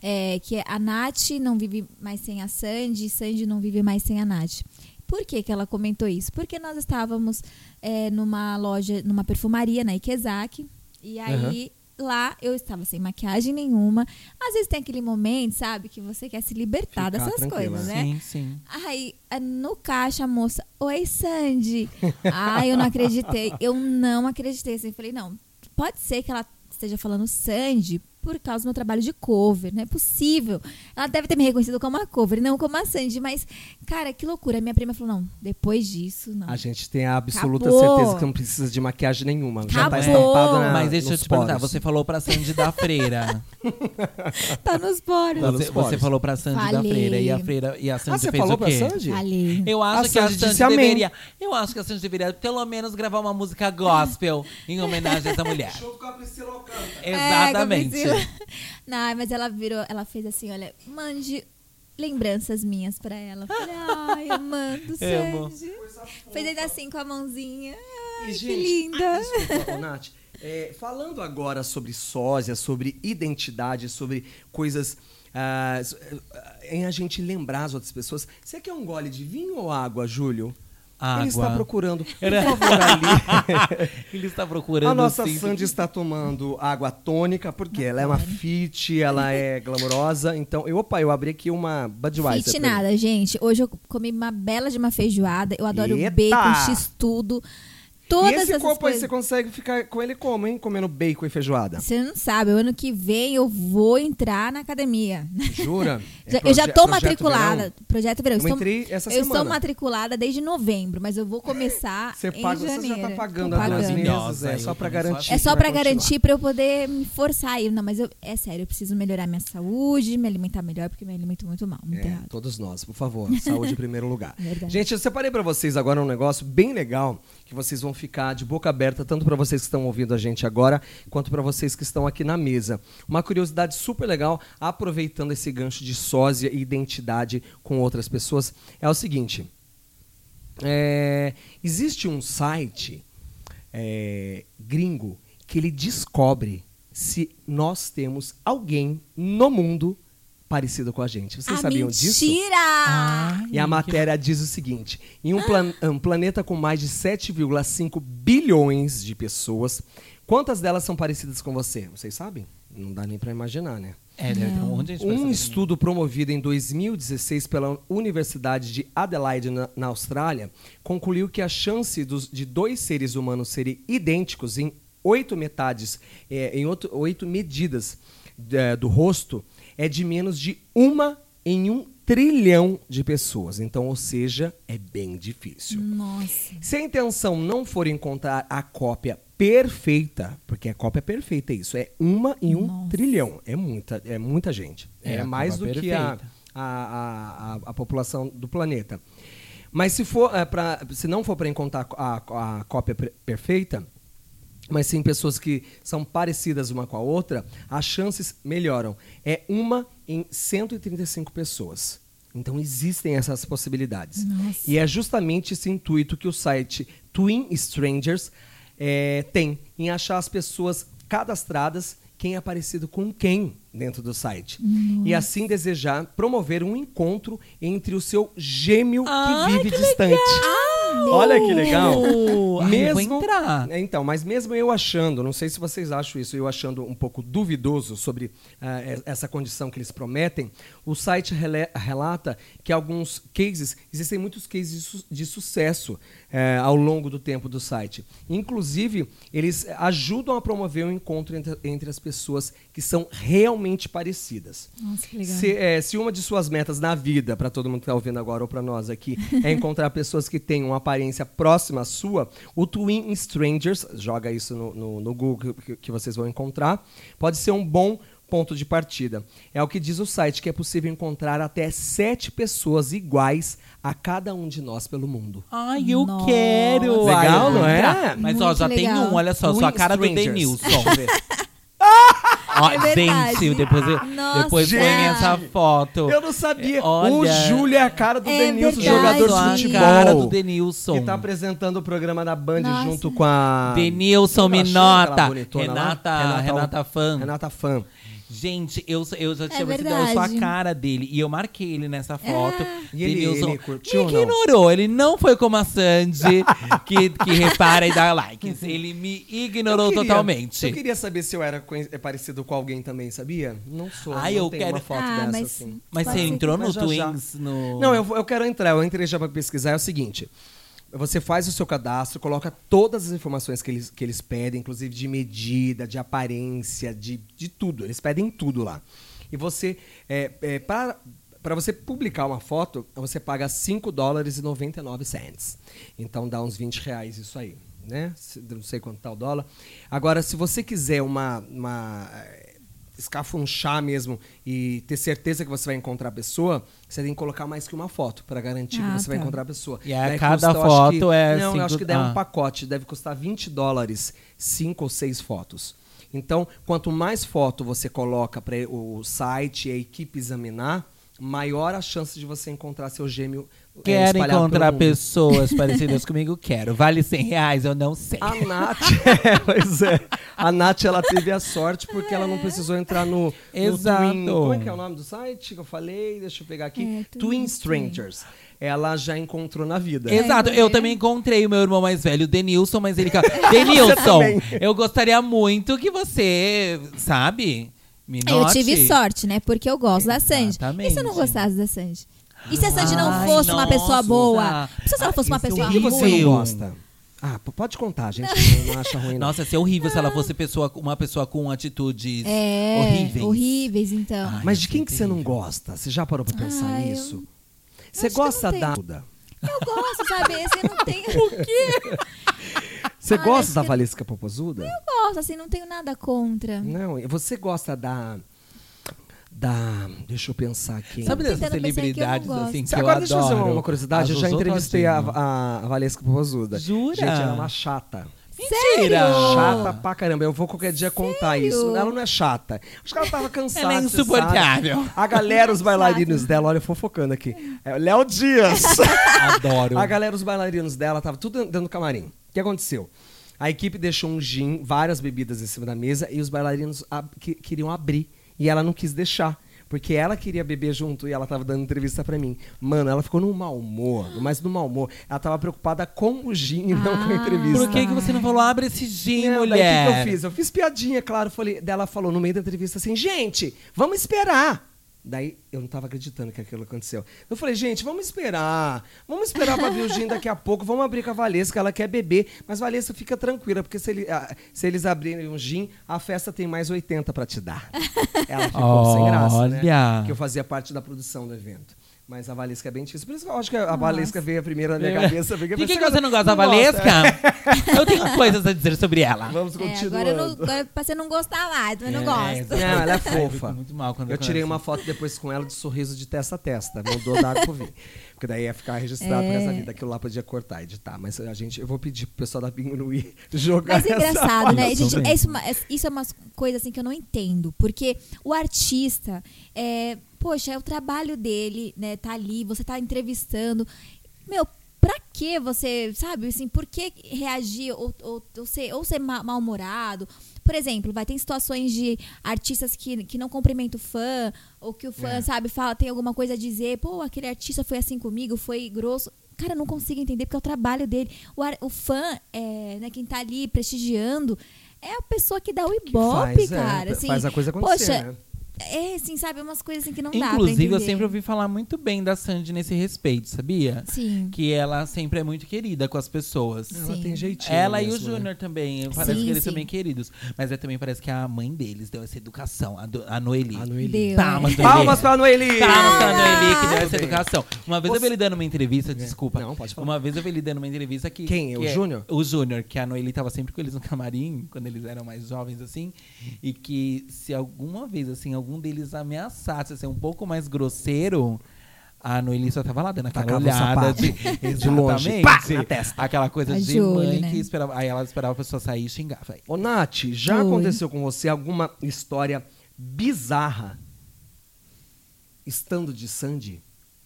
Speaker 4: É, que a Nath não vive mais sem a Sandy, e Sandy não vive mais sem a Nath. Por que, que ela comentou isso? Porque nós estávamos eh, numa loja, numa perfumaria, na Ikezaki, e aí lá eu estava sem maquiagem nenhuma. Às vezes tem aquele momento, sabe, que você quer se libertar
Speaker 2: Ficar
Speaker 4: dessas
Speaker 2: tranquila.
Speaker 4: coisas, né?
Speaker 3: Sim, sim.
Speaker 4: Aí, eh, no caixa, a moça, oi, Sandy. Ai, eu não acreditei. Eu não acreditei. Assim, falei, não, pode ser que ela esteja falando Sandy por causa do meu trabalho de cover. Não é possível. Ela deve ter me reconhecido como a cover, não como a Sandy. Mas, cara, que loucura. Minha prima falou, não, depois disso, não.
Speaker 2: A gente tem a absoluta
Speaker 4: Acabou.
Speaker 2: certeza que não precisa de maquiagem nenhuma. Já tá
Speaker 4: Acabou.
Speaker 2: estampado na,
Speaker 3: Mas deixa eu
Speaker 2: nos
Speaker 3: te perguntar,
Speaker 2: poros.
Speaker 3: você falou pra Sandy da freira. <laughs>
Speaker 4: Tá nos poros.
Speaker 2: Tá nos
Speaker 3: você,
Speaker 2: poros.
Speaker 3: você falou pra Sandy da
Speaker 4: Falei.
Speaker 3: freira e a freira e a Sandy
Speaker 2: Ah, você
Speaker 3: fez
Speaker 2: falou
Speaker 3: o
Speaker 2: pra
Speaker 3: quê?
Speaker 2: Sandy?
Speaker 4: Ali.
Speaker 3: Eu
Speaker 2: A
Speaker 3: acho que a
Speaker 2: Sandy
Speaker 3: Sandy
Speaker 2: disse amém.
Speaker 3: deveria. Eu acho que a Sandy deveria pelo menos gravar uma música gospel em homenagem a essa mulher.
Speaker 2: com a Priscila Ocampo.
Speaker 4: É, Não, <laughs> mas ela virou, ela fez assim, olha, mande lembranças minhas pra ela. Falei, ai, <laughs> eu mando,
Speaker 3: Amo.
Speaker 4: Sandy. Fez ainda assim com a mãozinha. Ai,
Speaker 2: E,
Speaker 4: que
Speaker 2: gente,
Speaker 4: linda.
Speaker 2: Desculpa, <laughs> ô, Nath. É, falando agora sobre sósia, sobre identidade, sobre coisas ah, ah, em a gente lembrar as outras pessoas. Você quer um gole de vinho ou água, Júlio?
Speaker 3: Água.
Speaker 2: Ele está procurando. Por favor, ali. <laughs>
Speaker 3: Ele está procurando.
Speaker 2: A nossa
Speaker 3: sim.
Speaker 2: Sandy está tomando água tônica, porque ela é uma fit, ela é glamourosa. Então, eu, opa, eu abri aqui uma Budweiser.
Speaker 4: Fit nada, gente. Hoje eu comi uma bela de uma feijoada. Eu adoro
Speaker 2: Eita!
Speaker 4: bacon, x tudo. Todas
Speaker 2: E esse
Speaker 4: essas
Speaker 2: copo aí, você consegue ficar com ele como, hein? Comendo bacon e feijoada.
Speaker 4: Você não sabe, o ano que vem eu vou entrar na academia.
Speaker 2: Jura? <laughs> É
Speaker 4: eu já tô
Speaker 2: projeto
Speaker 4: matriculada.
Speaker 2: verão?
Speaker 4: Projeto Verão.
Speaker 2: Eu
Speaker 4: estou,
Speaker 2: entrei essa
Speaker 4: eu
Speaker 2: semana.
Speaker 4: estou matriculada desde novembro, mas eu vou começar <laughs>
Speaker 2: Você,
Speaker 4: em
Speaker 2: paga, você
Speaker 4: janeiro.
Speaker 2: já tá pagando há
Speaker 4: pagando.
Speaker 2: meses, é só pra garantir.
Speaker 4: É só pra garantir pra eu poder me forçar aí. Não, mas eu, é sério, eu preciso melhorar minha saúde, me alimentar melhor, porque me alimento muito mal. Muito
Speaker 2: É, todos nós, por favor. Saúde em <laughs> primeiro lugar.
Speaker 4: Verdade.
Speaker 2: Gente, eu separei pra vocês agora um negócio bem legal que vocês vão ficar de boca aberta, tanto pra vocês que estão ouvindo a gente agora, quanto pra vocês que estão aqui na mesa. Uma curiosidade super legal, aproveitando esse gancho de sósia e identidade com outras pessoas, é o seguinte. é, existe um site é, gringo que ele descobre se nós temos alguém no mundo parecido com a gente. Vocês
Speaker 4: ah,
Speaker 2: sabiam disso?
Speaker 4: mentira!
Speaker 2: E a matéria diz o seguinte: em um, plan- um planeta com mais de 7,5 bilhões de pessoas, quantas delas são parecidas com você? Vocês sabem? Não dá nem pra imaginar, né?
Speaker 3: É, deve ter um monte de gente
Speaker 2: Um estudo promovido em 2016 pela Universidade de Adelaide, na, na Austrália, concluiu que a chance dos- de dois seres humanos serem idênticos em oito metades, é, em oito, oito medidas é, do rosto, é de menos de uma em um trilhão de pessoas. Então, ou seja, é bem difícil.
Speaker 4: Nossa.
Speaker 2: Se a intenção não for encontrar a cópia perfeita, porque a cópia perfeita é isso, é uma em um
Speaker 4: Nossa.
Speaker 2: trilhão. É muita, é muita gente. É,
Speaker 3: É
Speaker 2: mais do
Speaker 3: cópia
Speaker 2: que a,
Speaker 3: perfeita.
Speaker 2: a, a, a, a população do planeta. Mas se, for, é, pra, se não for para encontrar a, a cópia per- perfeita, mas sim pessoas que são parecidas uma com a outra, as chances melhoram. É uma em 135 pessoas. Então existem essas possibilidades.
Speaker 4: Nossa.
Speaker 2: E é justamente esse intuito que o site Twin Strangers eh, tem em achar as pessoas cadastradas quem é parecido com quem dentro do site. E assim desejar promover um encontro entre o seu gêmeo
Speaker 3: Ai,
Speaker 2: que vive
Speaker 3: que
Speaker 2: distante. Olha que legal.
Speaker 3: Ai, entrar.
Speaker 2: É, Então, mas mesmo eu achando, não sei se vocês acham isso, eu achando um pouco duvidoso sobre e- essa condição que eles prometem, o site rele- relata que alguns cases, existem muitos cases de, su- de sucesso eh, ao longo do tempo do site. Inclusive, eles ajudam a promover um encontro entre, entre as pessoas que são realmente parecidas.
Speaker 4: Nossa, que legal.
Speaker 2: Se, é, se uma de suas metas na vida, para todo mundo que está ouvindo agora ou para nós aqui, é encontrar <laughs> pessoas que têm uma aparência próxima à sua, o Twin Strangers, joga isso no, no- no Google que, que vocês vão encontrar, pode ser um bom ponto de partida. É o que diz o site, que é possível encontrar até sete pessoas iguais a cada um de nós pelo mundo.
Speaker 3: Ai, eu
Speaker 4: Nossa.
Speaker 3: quero.
Speaker 2: Legal,
Speaker 3: Ai, eu vou
Speaker 2: não é?
Speaker 3: Mas ó, já tem
Speaker 4: legal.
Speaker 3: um, olha só,
Speaker 2: Twin
Speaker 3: sua cara do
Speaker 2: Strangers.
Speaker 3: Denilson. <laughs> Ó,
Speaker 4: É verdade.
Speaker 3: gente, depois, eu-
Speaker 4: Nossa.
Speaker 3: depois põe essa foto.
Speaker 2: Eu não sabia.
Speaker 3: Olha.
Speaker 2: O Júlio é a cara do
Speaker 4: É
Speaker 2: Denilson,
Speaker 4: verdade.
Speaker 2: jogador de futebol.
Speaker 3: cara do Denilson.
Speaker 2: Que tá apresentando o programa da Band
Speaker 4: Nossa.
Speaker 2: junto com a.
Speaker 3: Denilson Minota.
Speaker 2: bonitona lá?
Speaker 3: Renata- Renata Fã.
Speaker 2: Renata Fã.
Speaker 3: Gente, eu, eu já tinha
Speaker 4: É
Speaker 3: percebido, eu sou a cara dele. E eu marquei ele nessa foto.
Speaker 2: E ele-
Speaker 3: Denilson
Speaker 2: ele curtiu não?
Speaker 3: ignorou. Ele não foi como a Sandy, <laughs> que, que repara e dá likes. Ele me ignorou
Speaker 2: Eu queria-
Speaker 3: totalmente.
Speaker 2: Eu queria saber se eu era é parecido com alguém também, sabia? Não sou.
Speaker 3: Ai,
Speaker 2: não
Speaker 3: eu
Speaker 2: tenho
Speaker 3: quero-
Speaker 2: uma foto
Speaker 4: Ah,
Speaker 2: dessa
Speaker 4: mas-
Speaker 2: assim.
Speaker 3: Mas você entrou no
Speaker 2: Mas já, já.
Speaker 3: Twins, no...
Speaker 2: Não, eu, eu quero entrar. Eu entrei já pra pesquisar. É o seguinte. Você faz o seu cadastro, coloca todas as informações que eles, que eles pedem, inclusive de medida, de aparência, de, de tudo. Eles pedem tudo lá. E você, é, é, para para você publicar uma foto, você paga 5 dólares e 99 cents. Então dá uns 20 reais isso aí, né? Não sei quanto tá o dólar. Agora, se você quiser uma, uma escafunchar mesmo e ter certeza que você vai encontrar a pessoa, você tem que colocar mais que uma foto para garantir
Speaker 4: Ah,
Speaker 2: que você vai
Speaker 4: tá.
Speaker 2: encontrar a pessoa.
Speaker 3: E aí
Speaker 2: Daí
Speaker 3: cada
Speaker 2: custa, eu
Speaker 3: foto
Speaker 2: que-
Speaker 3: é
Speaker 2: Não, eu
Speaker 3: cinco-
Speaker 2: acho que daí é
Speaker 3: ah.
Speaker 2: um pacote, deve custar 20 dólares, 5 ou 6 fotos. Então, quanto mais foto você coloca para o site e a equipe examinar, maior a chance de você encontrar seu gêmeo é,
Speaker 3: Quero
Speaker 2: espalhado
Speaker 3: encontrar pessoas parecidas <laughs> comigo? Quero. Vale 100 reais? Eu não sei.
Speaker 2: A Nath, <laughs> é, pois é. A Nath, ela teve a sorte porque ela não precisou entrar no, no
Speaker 3: Exato.
Speaker 2: Twin, como é que é o nome do site que eu falei? Deixa eu pegar aqui.
Speaker 4: É,
Speaker 2: Twin
Speaker 4: Twin
Speaker 2: Strangers. Ela já encontrou na vida.
Speaker 3: Exato,
Speaker 4: É,
Speaker 3: eu
Speaker 4: né?
Speaker 3: também encontrei o meu irmão mais velho, o Denilson, mas ele... <laughs> Denilson, eu gostaria muito que você, sabe,
Speaker 4: Eu tive sorte, né? Porque eu gosto da Sandy. E se eu não gostasse da Sandy? E se a Sandy não
Speaker 3: Ai,
Speaker 4: fosse uma pessoa boa? Se ela fosse uma
Speaker 3: é
Speaker 4: pessoa
Speaker 3: horrível.
Speaker 2: você
Speaker 4: ruim?
Speaker 2: não gosta? Ah, p- pode contar, gente não, não acha ruim. Não.
Speaker 3: Nossa, ia ser horrível se ela fosse pessoa, uma pessoa com atitudes
Speaker 4: É,
Speaker 3: horríveis.
Speaker 4: horríveis, então.
Speaker 3: Ai,
Speaker 2: Mas de quem que você não gosta? Você já parou pra pensar
Speaker 4: Ah, eu-
Speaker 2: nisso? Você
Speaker 4: acho que eu
Speaker 2: gosta
Speaker 4: não
Speaker 2: da.
Speaker 4: tenho. Eu gosto, sabe? Você não tem. <laughs> O quê? <laughs>
Speaker 2: Você
Speaker 4: Ah,
Speaker 2: gosta da Valesca Popozuda?
Speaker 4: Eu gosto, assim, não tenho nada contra.
Speaker 2: Não, você gosta da. Da. Deixa eu pensar aqui.
Speaker 3: Sabe dessas celebridades assim que
Speaker 2: Você-
Speaker 3: eu
Speaker 2: Agora deixa eu fazer uma,
Speaker 3: adoro?
Speaker 2: uma curiosidade. Eu já entrevistei a,
Speaker 3: Todinho.
Speaker 2: a, a Valesca Popozuda.
Speaker 3: Jura?
Speaker 2: Gente, ela é uma chata.
Speaker 3: Mentira!
Speaker 2: Chata pra caramba. Eu vou qualquer dia contar isso. Ela não é chata. Acho que ela tava cansada. <laughs>
Speaker 3: Ela é insuportável.
Speaker 2: sabe. A galera, os <laughs> bailarinos dela, olha, fofocando aqui. É, Léo Dias. <laughs>
Speaker 3: Adoro.
Speaker 2: A galera, os bailarinos dela, tava tudo dentro do camarim. O que aconteceu? A equipe deixou um gin, várias bebidas em cima da mesa e os bailarinos ab- que- queriam abrir. E ela não quis deixar. Porque ela queria beber junto e ela tava dando entrevista pra mim. Mano, ela ficou num mau humor, mas no mau humor. Ela tava preocupada com o gin e não com a
Speaker 4: Ah.
Speaker 2: entrevista.
Speaker 3: Por que, que você não falou, abre esse gin,
Speaker 2: daí
Speaker 3: mulher?
Speaker 2: o que, que eu fiz? Eu fiz piadinha, claro. Falei, daí ela falou no meio da entrevista assim, gente, vamos esperar. Daí eu não tava acreditando que aquilo aconteceu. Eu falei, gente, vamos esperar. Vamos esperar pra ver o gin daqui a <laughs> pouco. Vamos abrir com a Valesca, ela quer beber. Mas Valesca fica tranquila, porque se, ele- ah, se eles abrirem um gin, a festa tem mais 80 pra te dar. Ela ficou sem graça, né?
Speaker 3: Olha.
Speaker 2: Porque eu fazia parte da produção do evento. Mas a Valesca é bem difícil. Por isso que eu acho que a Valesca veio a primeira na minha cabeça. porque
Speaker 3: Por que, que
Speaker 2: você
Speaker 3: você não gosta da Valesca? eu tenho coisas a dizer sobre ela.
Speaker 2: Vamos
Speaker 4: É,
Speaker 2: continuando.
Speaker 4: agora, eu não, agora pra você não gostar mais, mas não gosto.
Speaker 2: Não, ela é
Speaker 3: Eu
Speaker 2: fofa.
Speaker 3: muito mal quando
Speaker 2: eu tirei uma foto depois com ela de sorriso de testa a testa. Mudou da água pro vinho. Porque daí ia ficar registrado
Speaker 4: É.
Speaker 2: essa vida. Aquilo lá podia cortar, editar. Mas a gente, eu vou pedir pro pessoal da Bingo no ir <laughs> jogar
Speaker 4: Mas é
Speaker 2: essa
Speaker 4: engraçado, né? Gente, é isso, é- isso é uma coisa assim que eu não entendo. Porque o artista, é, poxa, é o trabalho dele, né? Tá ali, você tá entrevistando. Meu, pra que você, sabe, assim, por que reagir ou, ou, ou ser, ou ser ma- mal-humorado? Por exemplo, vai ter situações de artistas que, que não cumprimentam o fã, ou que o fã,
Speaker 2: É.
Speaker 4: sabe, fala, tem alguma coisa a dizer, pô, aquele artista foi assim comigo, foi grosso. Cara, eu não consigo entender porque é o trabalho dele. O, ar- o fã, é, né, quem tá ali prestigiando, é a pessoa que dá o ibope,
Speaker 2: faz, é,
Speaker 4: cara. assim,
Speaker 2: faz a coisa acontecer,
Speaker 4: Poxa,
Speaker 2: né?
Speaker 4: É assim, sabe, umas coisas assim que não dá pra
Speaker 3: Inclusive, eu sempre ouvi falar muito bem da Sandy nesse respeito, sabia?
Speaker 4: Sim.
Speaker 3: Que ela sempre é muito querida com as pessoas.
Speaker 2: Ela
Speaker 4: Sim.
Speaker 2: tem jeitinho.
Speaker 3: Ela e o
Speaker 2: mesmo, né?
Speaker 3: Júnior também. Parece
Speaker 4: Sim,
Speaker 3: que eles são
Speaker 4: sim.
Speaker 3: bem queridos. Mas é, também parece que a mãe deles deu essa educação, a, do, a Noeli.
Speaker 2: A Noeli.
Speaker 4: Deu,
Speaker 3: Palmas,
Speaker 4: é.
Speaker 3: Noeli.
Speaker 2: Palmas pra Noeli!
Speaker 3: Palmas pra Noeli, que deu essa educação. Uma vez eu vi ele dando uma entrevista, desculpa.
Speaker 2: Não, pode falar.
Speaker 3: Uma vez eu vi ele dando uma entrevista que.
Speaker 2: Quem? O
Speaker 3: que é-
Speaker 2: Júnior?
Speaker 3: O Júnior, que a Noeli tava sempre com eles no camarim, quando eles eram mais jovens, assim. E que se alguma vez, assim, algum deles ameaçasse ser um pouco mais grosseiro. A Noeli só tava lá dando aquela
Speaker 2: Tacava
Speaker 3: olhada de, <laughs>
Speaker 2: De longe. Pá, na testa.
Speaker 3: Aquela coisa
Speaker 4: A
Speaker 3: de mãe
Speaker 4: né?
Speaker 3: que esperava. Aí ela esperava a pessoa sair e xingar. Falei,
Speaker 2: Ô, Nath, já
Speaker 4: Oi.
Speaker 2: aconteceu com você alguma história bizarra estando de Sandy?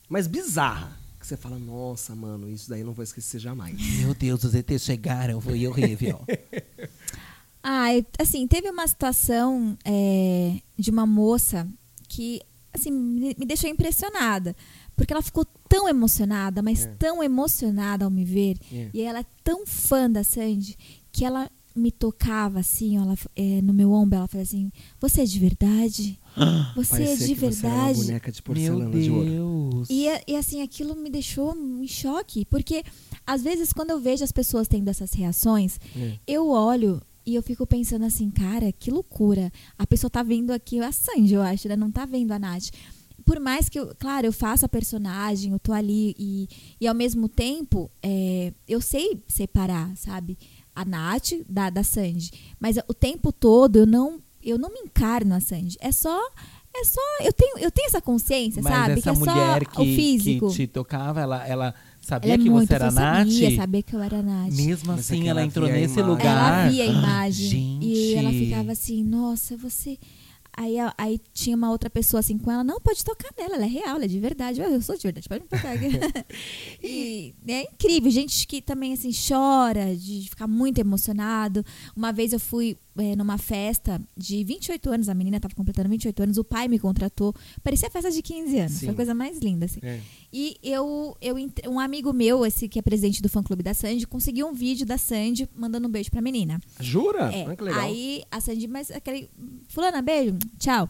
Speaker 2: Mas bizarra. Que você fala, nossa, mano, isso daí eu não vou esquecer jamais.
Speaker 3: Meu Deus, os ETs chegaram, foi horrível. <laughs>
Speaker 4: Ah, eu- assim, teve uma situação é, de uma moça que, assim, me, deixou impressionada. Porque ela ficou tão emocionada, mas tão emocionada ao me ver.
Speaker 2: É.
Speaker 4: E ela é tão fã da Sandy que ela me tocava assim, ó, ela, é, no meu ombro. Ela falou assim: Você é de verdade? Você é
Speaker 2: Parecia
Speaker 4: de
Speaker 2: que você era uma
Speaker 4: verdade?
Speaker 2: boneca de
Speaker 3: Meu
Speaker 2: porcelana de ouro.
Speaker 3: Deus.
Speaker 4: E, e assim, aquilo me deixou em choque, porque às vezes quando eu vejo as pessoas tendo essas reações,
Speaker 2: É.
Speaker 4: eu olho e eu fico pensando assim, cara, que loucura. A pessoa tá vendo aqui a Sandy, eu acho, né? Não tá vendo a Nath. Por mais que, eu, claro, eu faço a personagem, eu tô ali e, e ao mesmo tempo é, eu sei separar, sabe? A Nath da, da Sandy. Mas o tempo todo eu não, eu não me encarno a Sandy. É só. É só. Eu tenho, eu tenho essa consciência,
Speaker 3: Mas
Speaker 4: sabe?
Speaker 3: essa
Speaker 4: que é
Speaker 3: mulher
Speaker 4: só
Speaker 3: que,
Speaker 4: o físico.
Speaker 3: que te tocava, ela, ela sabia
Speaker 4: Ela é
Speaker 3: que
Speaker 4: muito
Speaker 3: você era
Speaker 4: fã,
Speaker 3: Nath?
Speaker 4: sabia saber que eu era Nath.
Speaker 3: Mesmo
Speaker 2: Mas é
Speaker 3: assim,
Speaker 2: que
Speaker 3: ela
Speaker 2: ela
Speaker 3: entrou nesse
Speaker 2: imagem.
Speaker 3: lugar.
Speaker 4: Ela via a imagem.
Speaker 3: Gente.
Speaker 4: E ela ficava assim, nossa, você. Aí, aí tinha uma outra pessoa assim com ela, não, pode tocar nela, ela é real, ela é de verdade. Eu, eu sou de verdade, pode me tocar. <laughs> e é incrível, gente que também assim chora, de ficar muito emocionado. Uma vez eu fui é, numa festa de 28 anos, a menina estava completando 28 anos, o pai me contratou. Parecia festa de 15 anos,
Speaker 2: Sim.
Speaker 4: foi a coisa mais linda, assim.
Speaker 2: É.
Speaker 4: E eu, eu, um amigo meu, esse que é presidente do fã clube da Sandy, conseguiu um vídeo da Sandy mandando um beijo pra menina.
Speaker 2: Jura?
Speaker 4: É,
Speaker 2: Ah, que legal.
Speaker 4: aí a Sandy, mas aquele. Fulana, beijo, tchau.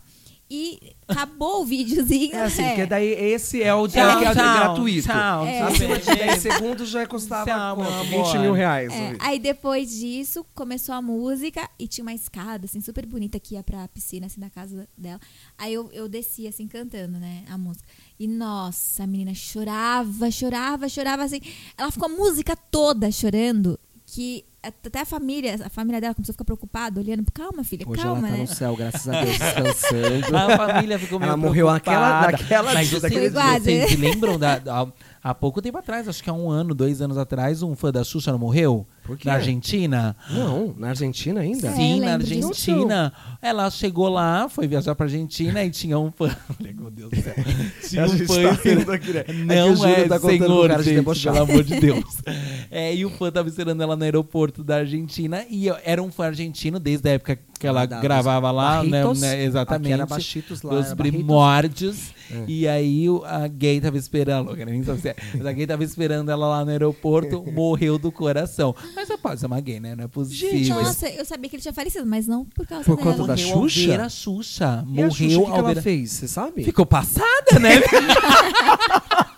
Speaker 4: E acabou o videozinho.
Speaker 2: É assim,
Speaker 4: é.
Speaker 2: porque daí esse é o
Speaker 3: Tchau,
Speaker 2: que é
Speaker 3: tchau,
Speaker 2: gratuito.
Speaker 3: tchau,
Speaker 4: É.
Speaker 2: Acima de 10
Speaker 3: beijo.
Speaker 2: segundos já custava
Speaker 3: Tchau, meu
Speaker 2: quanto?
Speaker 3: amor.
Speaker 2: 20 mil reais.
Speaker 4: É, aí depois disso, começou a música e tinha uma escada, assim, super bonita que ia pra piscina, assim, da casa dela. Aí eu, eu descia, assim, cantando, né, a música. E, nossa, a menina chorava, chorava, chorava, assim. Ela ficou a música toda chorando, que até a família, a família dela começou a ficar preocupada, olhando. Calma, filha,
Speaker 2: Hoje
Speaker 4: calma,
Speaker 2: ela tá
Speaker 4: né?
Speaker 2: no céu, graças a Deus, descansando. <laughs>
Speaker 3: A família ficou meio
Speaker 2: Ela morreu naquela- naquela
Speaker 3: Mas
Speaker 2: dia,
Speaker 3: vocês, vocês se lembram da, da- há pouco tempo atrás, acho que há um ano, dois anos atrás, um fã da Xuxa não morreu?
Speaker 2: Por quê?
Speaker 3: Na Argentina?
Speaker 2: Não, na Argentina ainda?
Speaker 4: É,
Speaker 3: Sim,
Speaker 4: eu
Speaker 3: na. Argentina. Ela chegou lá, foi viajar pra Argentina e tinha um fã. <laughs> Meu Deus do céu. <laughs> Tinha um fã.
Speaker 2: tá rindo aqui, né? É que o
Speaker 3: Não
Speaker 2: Júlio
Speaker 3: é,
Speaker 2: tá
Speaker 3: senhor,
Speaker 2: cara de
Speaker 3: gente,
Speaker 2: debochado.
Speaker 3: pelo amor de Deus. <laughs> É, e o fã tava esperando ela no aeroporto da Argentina. E era um fã argentino desde a época que ela
Speaker 2: da-
Speaker 3: gravava lá, né,
Speaker 2: Barritos.
Speaker 3: né, Exatamente.
Speaker 2: Aqui era Bachitos lá,
Speaker 3: Dos primórdios.
Speaker 2: É.
Speaker 3: E aí a gay tava esperando. nem sabe é, Mas a gay tava esperando ela lá no aeroporto, <laughs> morreu do coração. Mas só pode ser uma gay, né? Não é possível.
Speaker 2: Gente,
Speaker 4: Nossa, eu sabia que ele tinha falecido, mas não por causa
Speaker 2: Por
Speaker 4: dela.
Speaker 2: conta da
Speaker 3: Morreu
Speaker 2: Xuxa?
Speaker 3: ver a Xuxa.
Speaker 2: E a Xuxa,
Speaker 3: Morreu
Speaker 2: o que, que ela fez? Você sabe?
Speaker 3: Ficou passada, né? <laughs>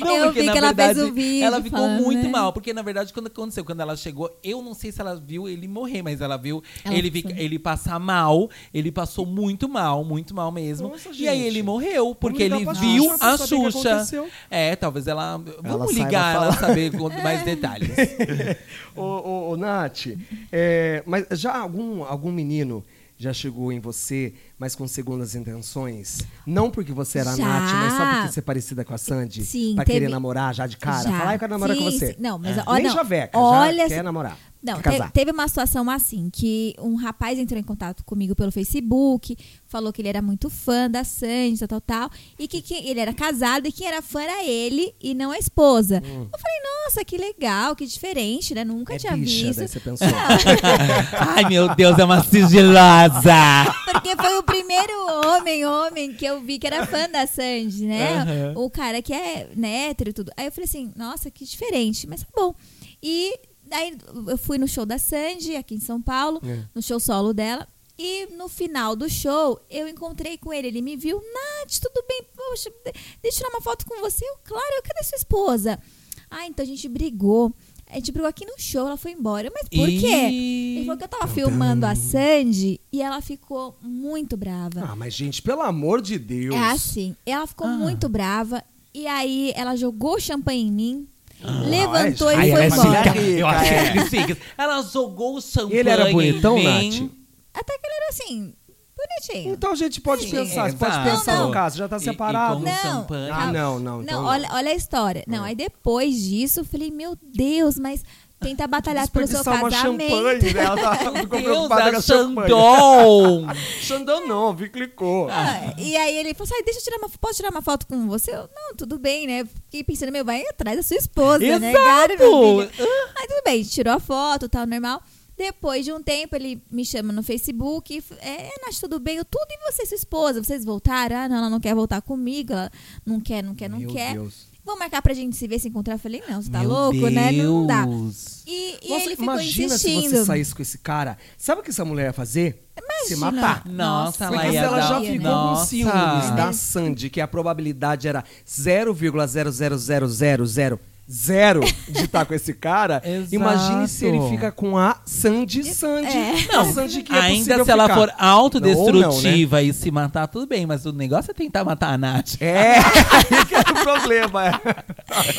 Speaker 4: Eu vi que ela fez o vídeo
Speaker 3: ela ficou
Speaker 4: falando,
Speaker 3: muito
Speaker 4: né?
Speaker 3: mal, porque na verdade quando aconteceu, quando ela chegou, eu não sei se ela viu ele morrer, mas ela viu
Speaker 4: Ela
Speaker 3: ele, ele passar mal, ele passou muito mal, muito mal mesmo.
Speaker 2: Nossa,
Speaker 3: e aí ele morreu, porque ele
Speaker 2: pra
Speaker 3: viu
Speaker 2: Xuxa
Speaker 3: a Xuxa. É, talvez ela. Vamos
Speaker 2: saiba
Speaker 3: ligar ela saber com mais <laughs> detalhes.
Speaker 2: ô, ô, ô, Nath, é, mas já algum, algum menino já chegou em você, mas com segundas intenções? Não porque você era a. Nath, mas só porque você é parecida com a Sandy?
Speaker 4: Sim,
Speaker 2: Pra
Speaker 4: teve-
Speaker 2: querer namorar já de cara?
Speaker 4: Já.
Speaker 2: Falar, "Ai, eu quero namorar com
Speaker 4: Sim,
Speaker 2: você.
Speaker 4: sim. Não, mas
Speaker 2: É.
Speaker 4: ó,
Speaker 2: Nem
Speaker 4: não.
Speaker 2: chaveca,
Speaker 4: Olha,
Speaker 2: já quer namorar.
Speaker 4: Não, te- teve uma situação assim, que um rapaz entrou em contato comigo pelo Facebook, falou que ele era muito fã da Sandy, tal, tal, tal, e que, que ele era casado e quem era fã era ele e não a esposa.
Speaker 2: Hum.
Speaker 4: Eu falei, nossa, que legal, que diferente, né? Nunca
Speaker 2: É
Speaker 4: tinha
Speaker 2: bicha,
Speaker 4: visto.
Speaker 2: daí você pensou. <laughs>
Speaker 3: Ai, meu Deus, é uma sigilosa! <laughs>
Speaker 4: Porque foi o primeiro homem, homem, que eu vi que era fã da Sandy, né?
Speaker 3: Aham.
Speaker 4: O cara que é né, hétero e tudo. Aí eu falei assim, nossa, que diferente, mas tá bom. E aí eu fui no show da Sandy, aqui em São Paulo,
Speaker 2: É.
Speaker 4: no show solo dela. E no final do show, eu encontrei com ele. Ele me viu, Nath, tudo bem? Poxa, de- deixa eu tirar uma foto com você. Eu, claro, cadê sua esposa? Ah, então a gente brigou. A gente brigou aqui no show, ela foi embora. Mas por
Speaker 3: Ih.
Speaker 4: quê? Ele falou que eu tava filmando a Sandy e ela ficou muito brava.
Speaker 2: ah, mas gente, pelo amor de Deus.
Speaker 4: É assim, ela ficou
Speaker 3: Ah.
Speaker 4: muito brava e aí ela jogou champanhe em mim, levantou
Speaker 2: Ai,
Speaker 4: e foi
Speaker 2: é
Speaker 4: embora.
Speaker 3: Eu acho
Speaker 2: É.
Speaker 3: que. Ela jogou o champanhe.
Speaker 2: Ele era bonitão,
Speaker 3: em mim.
Speaker 2: Nath?
Speaker 4: Até que ele era assim, bonitinho.
Speaker 2: Então a gente pode
Speaker 3: Sim,
Speaker 2: pensar, você pode
Speaker 3: exato.
Speaker 2: pensar
Speaker 4: Não,
Speaker 2: no caso, já tá
Speaker 3: E- e
Speaker 2: separado.
Speaker 3: como
Speaker 4: Não.
Speaker 3: champanhe.
Speaker 2: Ah, não, não.
Speaker 4: Não,
Speaker 2: então
Speaker 4: olha, olha a história. Não, aí depois disso eu falei, meu Deus, mas tenta batalhar pelo seu
Speaker 2: uma
Speaker 4: casamento.
Speaker 2: champanhe, né? Ela tá- ficou
Speaker 3: Deus,
Speaker 2: preocupada com
Speaker 3: a
Speaker 2: champanhe.
Speaker 3: Xandão! <laughs>
Speaker 2: Xandão não, vi clicou.
Speaker 4: Ah, e aí ele falou assim, "Ai, deixa eu tirar uma, posso tirar uma foto com você? Eu, não, tudo bem, né? Fiquei pensando, meu, vai atrás da sua esposa, né?
Speaker 3: Exato!
Speaker 4: Meu filho. Aí tudo bem, tirou a foto, tal, normal. Depois de um tempo, ele me chama no Facebook. É, Nath, tudo bem? Eu, tudo e você, sua esposa? Vocês voltaram? Ah, não, ela não quer voltar comigo. Ela não quer, não quer, não
Speaker 2: Meu
Speaker 4: quer.
Speaker 2: Deus.
Speaker 4: Vamos marcar pra gente se ver, se encontrar. Eu falei, não, você tá
Speaker 3: Meu
Speaker 4: louco, né? Não dá.
Speaker 3: Deus.
Speaker 4: E, e
Speaker 2: Nossa,
Speaker 4: ele ficou
Speaker 2: imagina se
Speaker 4: insistindo.
Speaker 2: você saísse com esse cara. Sabe o que essa mulher ia fazer? Se
Speaker 4: Imagina.
Speaker 2: matar.
Speaker 3: Nossa,
Speaker 2: Porque
Speaker 3: ela
Speaker 2: se
Speaker 3: ia
Speaker 2: ela
Speaker 3: dar-
Speaker 2: já
Speaker 4: né?
Speaker 2: ficou
Speaker 3: Nossa.
Speaker 2: com ciúmes da Sandy, que a probabilidade era 0,00000 zero de estar com esse cara, <laughs> imagine se ele fica com a Sandy Sandy.
Speaker 4: É.
Speaker 2: A Sandy que é
Speaker 3: Ainda se ela
Speaker 2: ficar.
Speaker 3: for
Speaker 2: Ou não, né?
Speaker 3: autodestrutiva e se matar, tudo bem, mas o negócio é tentar matar a Nath.
Speaker 2: É, <laughs> aí que é o problema.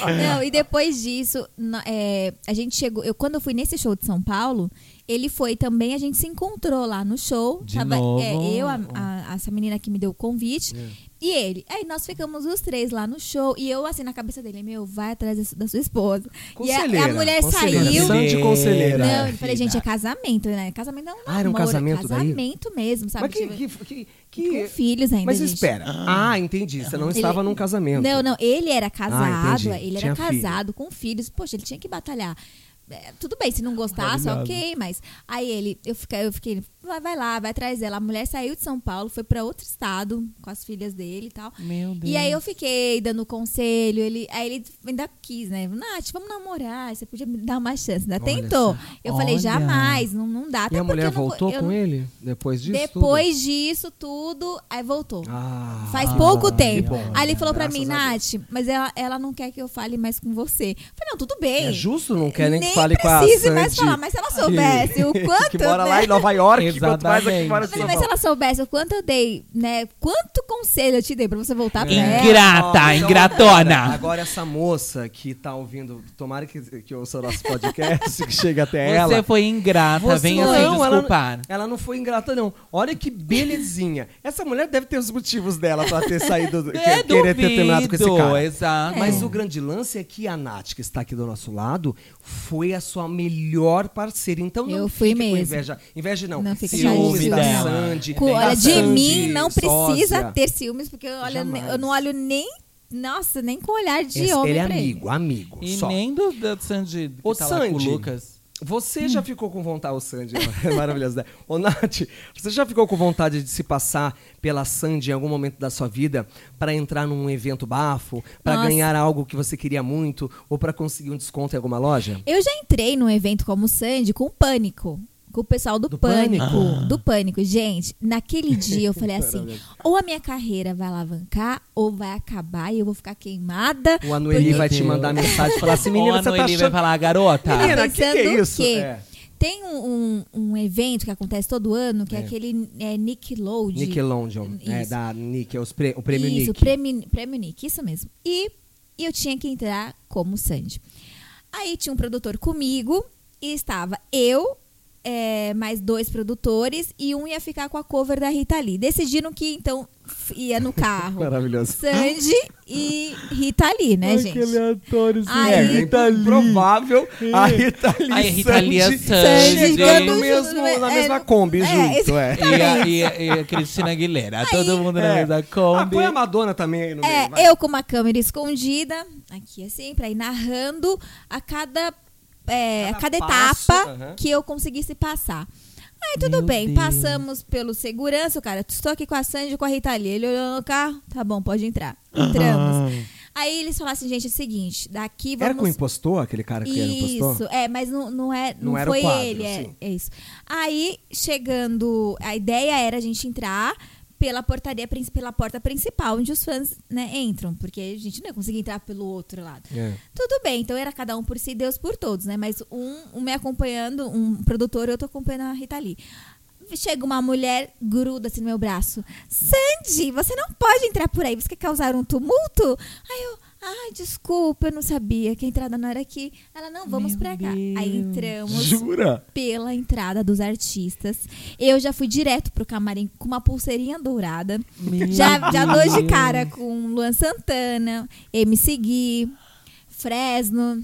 Speaker 2: é.
Speaker 4: Não, e depois disso, é, a gente chegou. Eu, quando eu fui nesse show de São Paulo, ele foi também, a gente se encontrou lá no show.
Speaker 3: De novo?
Speaker 4: é, eu, a- a- essa menina que me deu o convite. E ele. Aí nós ficamos os três lá no show. E eu, assim, na cabeça dele, meu, vai atrás da su- da sua esposa. E a, e a mulher saiu.
Speaker 2: Sandy conselheira.
Speaker 4: Não,
Speaker 2: é.
Speaker 4: eu falei, gente, é casamento, né? Casamento não é um
Speaker 2: Ah, era um
Speaker 4: namoro,
Speaker 2: casamento daí?
Speaker 4: Casamento mesmo, sabe?
Speaker 2: Mas que,
Speaker 4: Tipo,
Speaker 2: que, que, que-
Speaker 4: Com filhos ainda,
Speaker 2: Mas
Speaker 4: gente.
Speaker 2: espera. Ah, entendi. Você não
Speaker 4: Ele-
Speaker 2: estava num casamento.
Speaker 4: Não, não, ele era
Speaker 2: Ah,
Speaker 4: casado,
Speaker 2: entendi.
Speaker 4: ele
Speaker 2: Tinha
Speaker 4: era
Speaker 2: filho.
Speaker 4: casado com filhos. Poxa, ele tinha que batalhar. É, tudo bem, se não gostasse,
Speaker 2: Maravilhoso.
Speaker 4: ok, mas aí ele, eu fiquei, eu fiquei, vai, vai lá, vai atrás dela. A mulher saiu de São Paulo, foi pra outro estado com as filhas dele e tal.
Speaker 3: Meu Deus.
Speaker 4: E aí eu fiquei dando conselho, ele, aí ele ainda quis, né? Nath, vamos namorar, você podia me dar uma chance, ainda
Speaker 2: Olha
Speaker 4: tentou.
Speaker 2: só.
Speaker 4: Eu falei,
Speaker 3: Olha.
Speaker 4: jamais, não, não dá.
Speaker 2: E
Speaker 4: Até
Speaker 2: a
Speaker 4: porque
Speaker 2: mulher
Speaker 4: não
Speaker 2: voltou com
Speaker 4: não-
Speaker 2: ele depois disso?
Speaker 4: Depois disso tudo, aí voltou.
Speaker 2: tudo? Ah,
Speaker 4: Faz pouco tempo.
Speaker 2: bom.
Speaker 4: Aí ele falou pra
Speaker 2: Graças
Speaker 4: mim,
Speaker 2: a.
Speaker 4: Nath, mas ela, ela não quer que eu fale mais com você. Eu falei, não, tudo bem.
Speaker 2: É justo, não quer nem,
Speaker 4: Nem
Speaker 2: fale com a
Speaker 4: precise
Speaker 2: Sandy.
Speaker 4: mais falar, mas se ela soubesse o <laughs> quanto,
Speaker 2: que mora
Speaker 4: né?
Speaker 2: lá em Nova York, quanto mais aqui
Speaker 3: Exatamente.
Speaker 2: fora São
Speaker 4: mas se ela soubesse o quanto eu dei, né? Quanto conselho eu te dei pra você voltar pra ela.
Speaker 3: Ingrata,
Speaker 2: então
Speaker 3: ingratona.
Speaker 2: Agora, agora essa moça que tá ouvindo, tomara que, que ouça o nosso podcast, que chegue até ela.
Speaker 3: Você foi ingrata,
Speaker 2: Você-
Speaker 3: venha se
Speaker 2: não, ela-
Speaker 3: desculpar.
Speaker 2: Ela não foi ingrata, não. Olha que belezinha. Essa mulher deve ter os motivos dela pra ter saído, do- <laughs>
Speaker 3: É,
Speaker 2: que- querer ter terminado com esse cara.
Speaker 3: Exato.
Speaker 2: Mas o grande lance é que a Nath, que está aqui do nosso lado, foi a sua melhor parceira. Então não
Speaker 4: Eu fui
Speaker 2: fique com
Speaker 4: mesmo.
Speaker 2: inveja. Inveja não.
Speaker 4: Não
Speaker 2: ciúmes
Speaker 3: de
Speaker 2: da. Sandy.
Speaker 4: Com-
Speaker 2: da
Speaker 4: olha, de
Speaker 2: Sandy
Speaker 4: mim não precisa
Speaker 2: sósia.
Speaker 4: ter ciúmes, porque eu, olha, eu não olho nem. Nossa, nem com olhar de
Speaker 2: Esse-
Speaker 4: homem
Speaker 2: ele é
Speaker 4: pra
Speaker 2: amigo, amigo.
Speaker 3: E
Speaker 2: só.
Speaker 3: nem do, do Sandy que tá lá com o
Speaker 2: Sandy.
Speaker 3: Lucas.
Speaker 2: Você já ficou com vontade, o Sandy, é maravilhoso, né? Ô, Nath, você já ficou com vontade de se passar pela Sandy em algum momento da sua vida para entrar num evento bafo, para ganhar algo que você queria muito ou para conseguir um desconto em alguma loja?
Speaker 4: Eu já entrei num evento como o Sandy com pânico. Com o pessoal do,
Speaker 2: Do
Speaker 4: pânico.
Speaker 2: Pânico?
Speaker 4: Do pânico. Gente, naquele <laughs> dia eu falei assim: ou a minha carreira vai alavancar, ou vai acabar e eu vou ficar queimada.
Speaker 2: O Anueli vai te mandar <laughs> mensagem e falar assim, menina, você tá
Speaker 3: Noeli vai
Speaker 2: achando...
Speaker 3: falar, garota.
Speaker 2: Menina, que que é isso?
Speaker 4: que
Speaker 2: É.
Speaker 4: Tem um, um, um evento que acontece todo ano, que é,
Speaker 2: É.
Speaker 4: aquele é, Nickelodeon.
Speaker 2: Nickelodeon, é,
Speaker 4: Isso.
Speaker 2: da Nick, é os pre- o prêmio
Speaker 4: Isso,
Speaker 2: Nick.
Speaker 4: Prêmio, prêmio Nick, isso mesmo. E eu tinha que entrar como Sandy. Aí tinha um produtor comigo e estava eu, é, mais dois produtores e um ia ficar com a cover da Rita Lee. Decidiram que então ia no carro <laughs>
Speaker 2: Maravilhoso.
Speaker 4: Sandy e Rita Lee, né, gente?
Speaker 3: aleatório.
Speaker 4: Aí-
Speaker 2: É, é improvável a Rita Lee,
Speaker 3: Aí, Rita Lee é
Speaker 2: Sandy
Speaker 3: Sandy.
Speaker 2: chegando
Speaker 4: Tudo
Speaker 2: mesmo,
Speaker 4: junto,
Speaker 2: na
Speaker 4: é,
Speaker 2: mesma Kombi
Speaker 4: é,
Speaker 2: junto, é.
Speaker 3: E a, e a- e a Cristina Aguilera. Todo mundo na
Speaker 2: É.
Speaker 3: mesma
Speaker 2: Ah,
Speaker 3: Kombi.
Speaker 2: põe a Madonna também aí no meio.
Speaker 4: É,
Speaker 2: vai.
Speaker 4: eu com uma câmera escondida, aqui assim, pra ir narrando a cada, é,
Speaker 2: Cada
Speaker 4: a cada
Speaker 2: passo,
Speaker 4: etapa que eu conseguisse passar. Aí tudo
Speaker 3: Meu
Speaker 4: bem,
Speaker 3: Deus.
Speaker 4: passamos pelo segurança, o cara, estou aqui com a Sandy e com a Rita Lee. Ele olhou no carro, tá bom, pode entrar. Entramos. Aí eles falaram assim, gente, é o seguinte, daqui
Speaker 2: Era com o
Speaker 4: vamos...
Speaker 2: impostor, aquele cara que era impostor?
Speaker 4: Isso, é, mas não, não, é,
Speaker 2: Não
Speaker 4: não,
Speaker 2: era o
Speaker 4: foi
Speaker 2: quadro,
Speaker 4: ele, é,
Speaker 2: sim.
Speaker 4: é isso. Aí, chegando, a ideia era a gente entrar pela portaria, pela porta principal, onde os fãs né, entram, porque a gente não ia conseguir entrar pelo outro lado.
Speaker 2: É.
Speaker 4: Tudo bem, então era cada um por si, Deus por todos, né? Mas um, um me acompanhando, um produtor, eu tô acompanhando a Rita Lee. Chega uma mulher, gruda assim no meu braço. Sandy, você não pode entrar por aí, você quer causar um tumulto? Aí eu, ai, desculpa, eu não sabia que a entrada não era aqui. Ela, não, vamos
Speaker 3: Meu
Speaker 4: pra cá. Aí
Speaker 3: Deus.
Speaker 4: entramos
Speaker 2: Jura?
Speaker 4: pela entrada dos artistas. Eu já fui direto pro camarim com uma pulseirinha dourada.
Speaker 3: Meu
Speaker 4: Já, já dou de cara com Luan Santana, MC Gui, Fresno.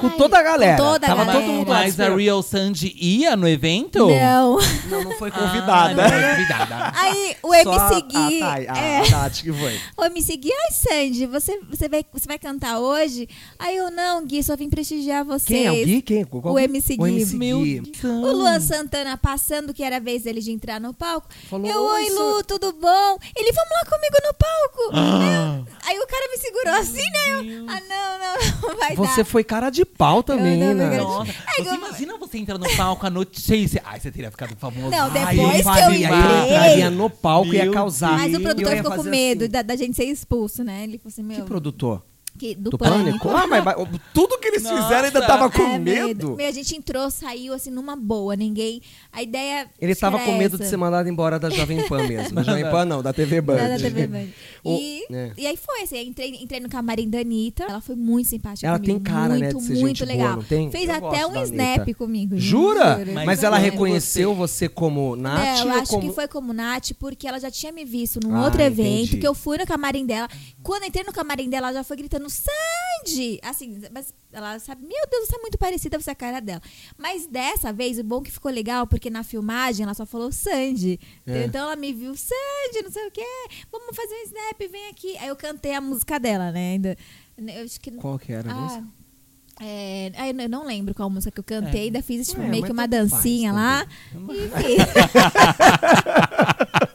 Speaker 2: Com
Speaker 4: Ai,
Speaker 2: toda a galera.
Speaker 4: Com toda a
Speaker 2: Tava
Speaker 4: galera.
Speaker 2: todo mundo lá
Speaker 3: Mas a Real Sandy ia no evento?
Speaker 4: Não.
Speaker 2: Não, não foi
Speaker 3: Ah,
Speaker 2: convidada.
Speaker 3: não foi convidada. <laughs>
Speaker 4: Aí o
Speaker 2: Só
Speaker 4: MC Gui.
Speaker 2: A, Thay, a,
Speaker 4: é,
Speaker 2: a Tati que foi.
Speaker 4: o MC Gui, ai, Sandy, você, você, vai, você vai cantar hoje? Aí eu, não, Gui, só vim prestigiar vocês.
Speaker 2: Quem é o Gui? Quem? Qual-
Speaker 4: O MC
Speaker 2: O
Speaker 4: Gui.
Speaker 2: MC
Speaker 3: Meu
Speaker 2: Gui.
Speaker 3: Deus.
Speaker 4: O Luan Santana passando, que era a vez dele de entrar no palco.
Speaker 2: Falou,
Speaker 4: eu,
Speaker 2: "Oi,
Speaker 4: oi,
Speaker 2: San-"
Speaker 4: Lu, tudo bom? Ele, vamos lá comigo no palco.
Speaker 2: Ah.
Speaker 4: Aí, aí o cara me segurou assim, né? Eu, ah, não, não, <laughs> não vai
Speaker 2: Você
Speaker 4: dar.
Speaker 2: foi cara de pau também,
Speaker 4: Eu
Speaker 2: né?
Speaker 4: eu-
Speaker 3: Nossa,
Speaker 4: Ai,
Speaker 3: você
Speaker 4: eu-
Speaker 3: imagina você entrar no palco, a notícia. Ai, você teria ficado famoso.
Speaker 4: Não,
Speaker 3: Ai,
Speaker 4: depois que eu
Speaker 2: faria,
Speaker 4: entrei.
Speaker 2: Ele entraria no palco e ia causar.
Speaker 4: Mas o produtor
Speaker 2: eu
Speaker 4: ficou com medo
Speaker 2: assim.
Speaker 4: da, da gente ser expulso, né? Ele falou assim, meu...
Speaker 2: Que produtor?
Speaker 4: Que- do,
Speaker 2: Do
Speaker 4: pânico.
Speaker 2: pânico? Ah, mas, mas tudo que eles
Speaker 3: Nossa.
Speaker 2: fizeram ainda tava com
Speaker 4: É,
Speaker 2: medo.
Speaker 4: Meu, a gente entrou, saiu assim numa boa, ninguém. A ideia.
Speaker 2: Ele tava com medo de
Speaker 4: essa.
Speaker 2: ser mandado embora da Jovem Pan mesmo. <laughs> Da Jovem Pan não, da TV Band.
Speaker 4: Da, da TV Band.
Speaker 2: O-
Speaker 4: E,
Speaker 2: é.
Speaker 4: e aí foi, assim, entrei, entrei no camarim da Anitta. Ela foi muito simpática
Speaker 2: Ela
Speaker 4: comigo.
Speaker 2: tem cara, né,
Speaker 4: muito,
Speaker 2: de ser
Speaker 4: muito
Speaker 2: gente boa,
Speaker 4: legal.
Speaker 2: não tem?
Speaker 4: Fez
Speaker 2: Eu
Speaker 4: até um snap comigo.
Speaker 2: Jura?
Speaker 4: juro.
Speaker 2: Mas
Speaker 3: Foi
Speaker 2: ela reconheceu você como Nath?
Speaker 4: Não, eu acho
Speaker 2: como...
Speaker 4: que foi como Nath, porque ela já tinha me visto num
Speaker 2: Ah,
Speaker 4: outro evento,
Speaker 2: entendi.
Speaker 4: que eu fui no camarim dela. Quando entrei no camarim dela, ela já foi gritando, Sandy! Assim, mas ela sabe, meu Deus, você é muito parecida com a cara dela. Mas dessa vez, o bom que ficou legal, porque na filmagem ela só falou Sandy.
Speaker 2: É.
Speaker 4: Então ela me viu, Sandy, não sei o quê, vamos fazer um snap, vem aqui. Aí eu cantei a música dela, né? Ainda. Eu acho que.
Speaker 2: Qual que era a
Speaker 4: Ah,
Speaker 2: música?
Speaker 4: é, ah, eu não- eu não lembro qual música que eu cantei,
Speaker 3: É.
Speaker 4: ainda fiz tipo,
Speaker 2: Ué,
Speaker 4: meio que uma
Speaker 2: tanto faz
Speaker 4: dancinha lá. Enfim. <laughs>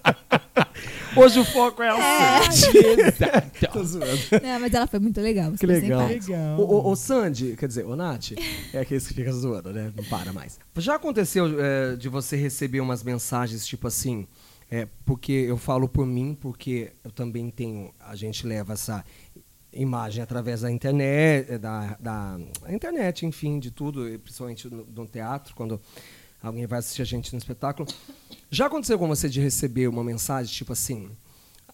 Speaker 2: Hoje o foco é a Sandy. <laughs>
Speaker 3: Exato.
Speaker 2: Tô zoando.
Speaker 4: Não, mas ela foi muito legal.
Speaker 2: Que legal.
Speaker 4: simpática.
Speaker 2: O, o, o Sandy, quer dizer, o Nath, é aquele que fica zoando, né? Não para mais. Já aconteceu é, de você receber umas mensagens tipo assim, é, porque eu falo por mim, porque eu também tenho, a gente leva essa imagem através da internet, é, da, da internet, enfim, de tudo, principalmente no, no teatro, quando alguém vai assistir a gente no espetáculo. Já aconteceu com você de receber uma mensagem tipo assim,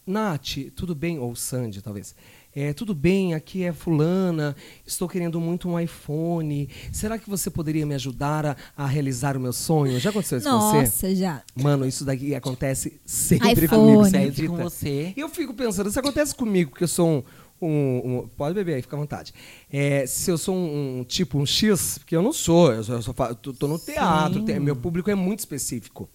Speaker 2: Nath, tudo bem? Ou Sandy, talvez. É, tudo bem, aqui é fulana, estou querendo muito um iPhone. Será que você poderia me ajudar a, a realizar o meu sonho? Já aconteceu isso com você?
Speaker 4: Nossa, já.
Speaker 2: Mano, isso daqui acontece sempre
Speaker 4: iPhone.
Speaker 2: comigo, você acredita?
Speaker 3: com você.
Speaker 2: E eu fico pensando, isso acontece comigo, porque eu sou um. um- um- pode beber aí, fica à vontade. É, se eu sou um, um tipo um X, porque eu não sou, eu, sou, eu sou fa- tô, tô no teatro, meu público é muito específico.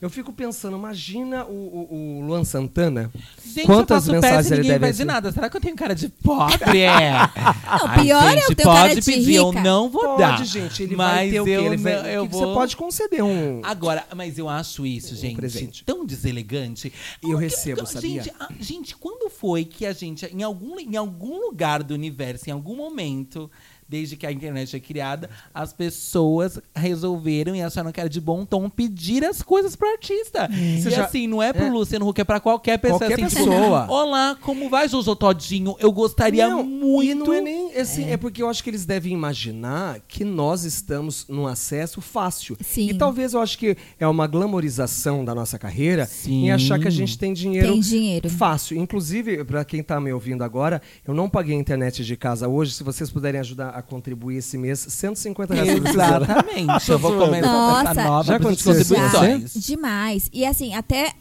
Speaker 2: Eu fico pensando, imagina o, o- o Luan Santana.
Speaker 3: Gente,
Speaker 2: quantas
Speaker 3: eu faço peça
Speaker 2: mensagens
Speaker 3: e
Speaker 2: ele
Speaker 3: ninguém
Speaker 2: deve
Speaker 3: vai dizer nada. Será que eu tenho cara de pobre? É. <laughs>
Speaker 4: Não, pior é eu
Speaker 3: gente,
Speaker 4: ter cara
Speaker 3: pode
Speaker 4: de
Speaker 3: pedir, eu
Speaker 4: rica.
Speaker 3: não vou
Speaker 2: Pode,
Speaker 3: dar.
Speaker 2: gente, ele
Speaker 3: mas
Speaker 2: vai ter o quê?
Speaker 3: eu
Speaker 2: Ele vai-
Speaker 3: não- eu
Speaker 2: o que
Speaker 3: vou...
Speaker 2: Você pode conceder um.
Speaker 3: Agora, mas eu acho isso, gente,
Speaker 2: presente.
Speaker 3: tão deselegante.
Speaker 2: Eu
Speaker 3: Porque-
Speaker 2: recebo, sabia?
Speaker 3: Gente, a- gente, quando foi que a gente, em algum, em algum lugar do universo, em algum momento, desde que a internet é criada, as pessoas resolveram e acharam que era de bom tom pedir as coisas pro artista. E
Speaker 2: Você já-
Speaker 3: assim, não é pro
Speaker 2: é.
Speaker 3: Luciano Huck, é pra qualquer pessoa.
Speaker 2: Qualquer
Speaker 3: assim, tipo,
Speaker 2: pessoa.
Speaker 3: Olá, como vai, Jojo Todinho? Eu gostaria
Speaker 2: Não,
Speaker 3: muito...
Speaker 2: E não é nem assim, é. porque eu acho que eles devem imaginar que nós estamos num acesso fácil.
Speaker 4: Sim.
Speaker 2: E talvez eu acho que é uma glamorização da nossa carreira
Speaker 3: Sim.
Speaker 2: em achar que a gente tem dinheiro,
Speaker 4: Tem dinheiro.
Speaker 2: fácil. Inclusive, para quem tá me ouvindo agora, eu não paguei a internet de casa hoje. Se vocês puderem ajudar a contribuir esse mês, 150 reais por.
Speaker 3: Exatamente. Eu vou começar
Speaker 4: Nossa.
Speaker 3: essa nova
Speaker 2: Já aconteceu com
Speaker 3: contribuições.
Speaker 4: Demais. E assim, até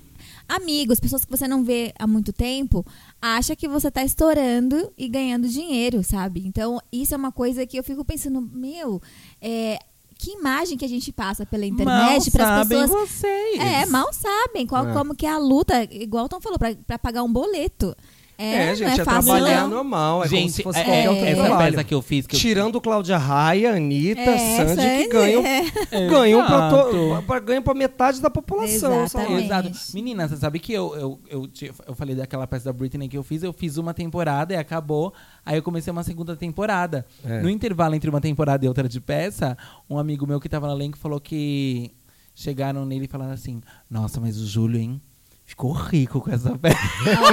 Speaker 4: amigos, pessoas que você não vê há muito tempo, acha que você tá estourando e ganhando dinheiro, sabe? Então, isso é uma coisa que eu fico pensando, meu, é, que imagem que a gente passa pela internet para as
Speaker 3: sabem
Speaker 4: pessoas.
Speaker 3: vocês.
Speaker 4: É, mal sabem qual,
Speaker 2: É.
Speaker 4: como que é a luta, igual o Tom falou, para pagar um boleto. É,
Speaker 2: É, gente,
Speaker 4: é,
Speaker 2: é, trabalhar
Speaker 4: não.
Speaker 2: normal, é como
Speaker 3: Gente,
Speaker 2: se fosse
Speaker 3: é-
Speaker 2: qualquer
Speaker 3: é-
Speaker 2: outro
Speaker 3: essa
Speaker 2: trabalho.
Speaker 3: peça que eu fiz, que eu
Speaker 2: Tirando Cláudia Raia, Anitta,
Speaker 4: É,
Speaker 2: Sandy, que ganham,
Speaker 4: é. <laughs>
Speaker 2: ganham, pra, to, pra- ganham pra metade da população.
Speaker 3: Exato. Menina, você sabe que eu, eu, eu, te- eu falei daquela peça da Britney que eu fiz, eu fiz uma temporada e acabou. Aí eu comecei uma segunda temporada.
Speaker 2: É.
Speaker 3: No intervalo entre uma temporada e outra de peça, um amigo meu que tava no elenco falou que chegaram nele e falaram assim: Nossa, mas o Júlio, hein? Ficou rico com essa peça.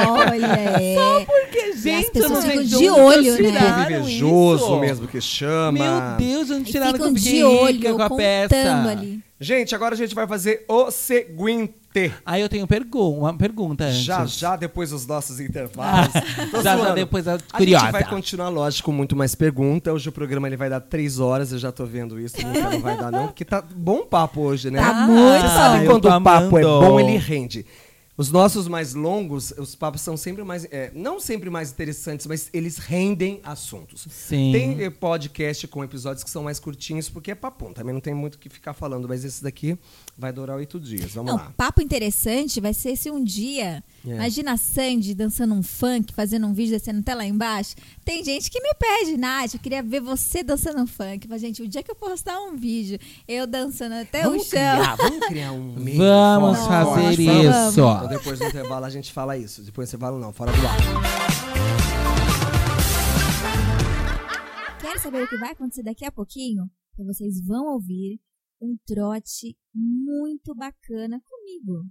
Speaker 4: Olha, <laughs> é.
Speaker 3: Porque,
Speaker 4: gente, pessoas
Speaker 3: eu não
Speaker 4: ficam
Speaker 3: sei
Speaker 4: de olho, né?
Speaker 3: tiraram
Speaker 2: invejoso
Speaker 3: isso.
Speaker 2: mesmo que chama.
Speaker 3: Meu Deus, onde
Speaker 4: E
Speaker 3: tiraram eu fiquei
Speaker 4: de olho,
Speaker 3: com a peça.
Speaker 4: ali.
Speaker 2: Gente, agora a gente vai fazer o seguinte.
Speaker 3: Aí eu tenho pergu uma pergunta antes.
Speaker 2: Já, já depois dos nossos intervalos. <laughs>
Speaker 3: Já, já depois a
Speaker 2: A
Speaker 3: curiosa.
Speaker 2: gente vai continuar, lógico, com muito mais pergunta. Hoje o programa ele vai dar três horas, eu já tô vendo isso. Nunca não vai dar, não, porque tá bom papo hoje, né?
Speaker 4: Tá muito
Speaker 2: Você sabe
Speaker 3: eu
Speaker 2: quando o papo é bom, ele rende. Os nossos mais longos, os papos são sempre mais. é, não sempre mais interessantes, mas eles rendem assuntos.
Speaker 3: Sim.
Speaker 2: Tem eh, podcast com episódios que são mais curtinhos, porque é papum. Também não tem muito o que ficar falando, mas esse daqui vai durar oito dias. Vamos
Speaker 4: Não,
Speaker 2: lá.
Speaker 4: papo interessante vai ser se um dia.
Speaker 2: É.
Speaker 4: Imagina a Sandy dançando um funk, fazendo um vídeo descendo até lá embaixo. Tem gente que me pede, Nath, eu queria ver você dançando um funk. Mas, gente, o dia que eu postar um vídeo, eu dançando até o
Speaker 2: Vamos
Speaker 4: chão.
Speaker 2: criar, vamos criar um <laughs> meio
Speaker 3: Vamos
Speaker 2: forte,
Speaker 3: fazer
Speaker 2: forte,
Speaker 3: isso.
Speaker 2: Então, depois do intervalo a gente fala isso. Depois do intervalo não, fora do ar.
Speaker 4: Quer saber o que vai acontecer daqui a pouquinho? Então vocês vão ouvir um trote muito bacana comigo.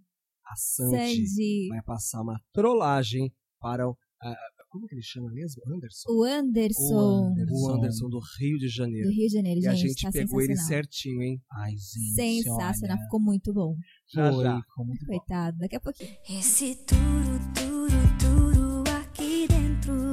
Speaker 2: A Sandy
Speaker 4: Sandy.
Speaker 2: vai passar uma trollagem para o. ah, como que ele chama mesmo? Anderson?
Speaker 4: O Anderson,
Speaker 2: O Anderson do Rio de Janeiro.
Speaker 4: do Rio de Janeiro,
Speaker 2: E
Speaker 4: gente.
Speaker 2: a gente
Speaker 4: tá
Speaker 2: pegou ele certinho, hein?
Speaker 3: Ai, gente.
Speaker 4: Sensacional,
Speaker 3: olha,
Speaker 4: ficou muito bom.
Speaker 2: Já,
Speaker 3: foi,
Speaker 2: já.
Speaker 3: ficou muito bom.
Speaker 4: Coitado, daqui a pouquinho.
Speaker 5: Esse turo, turo, turo aqui dentro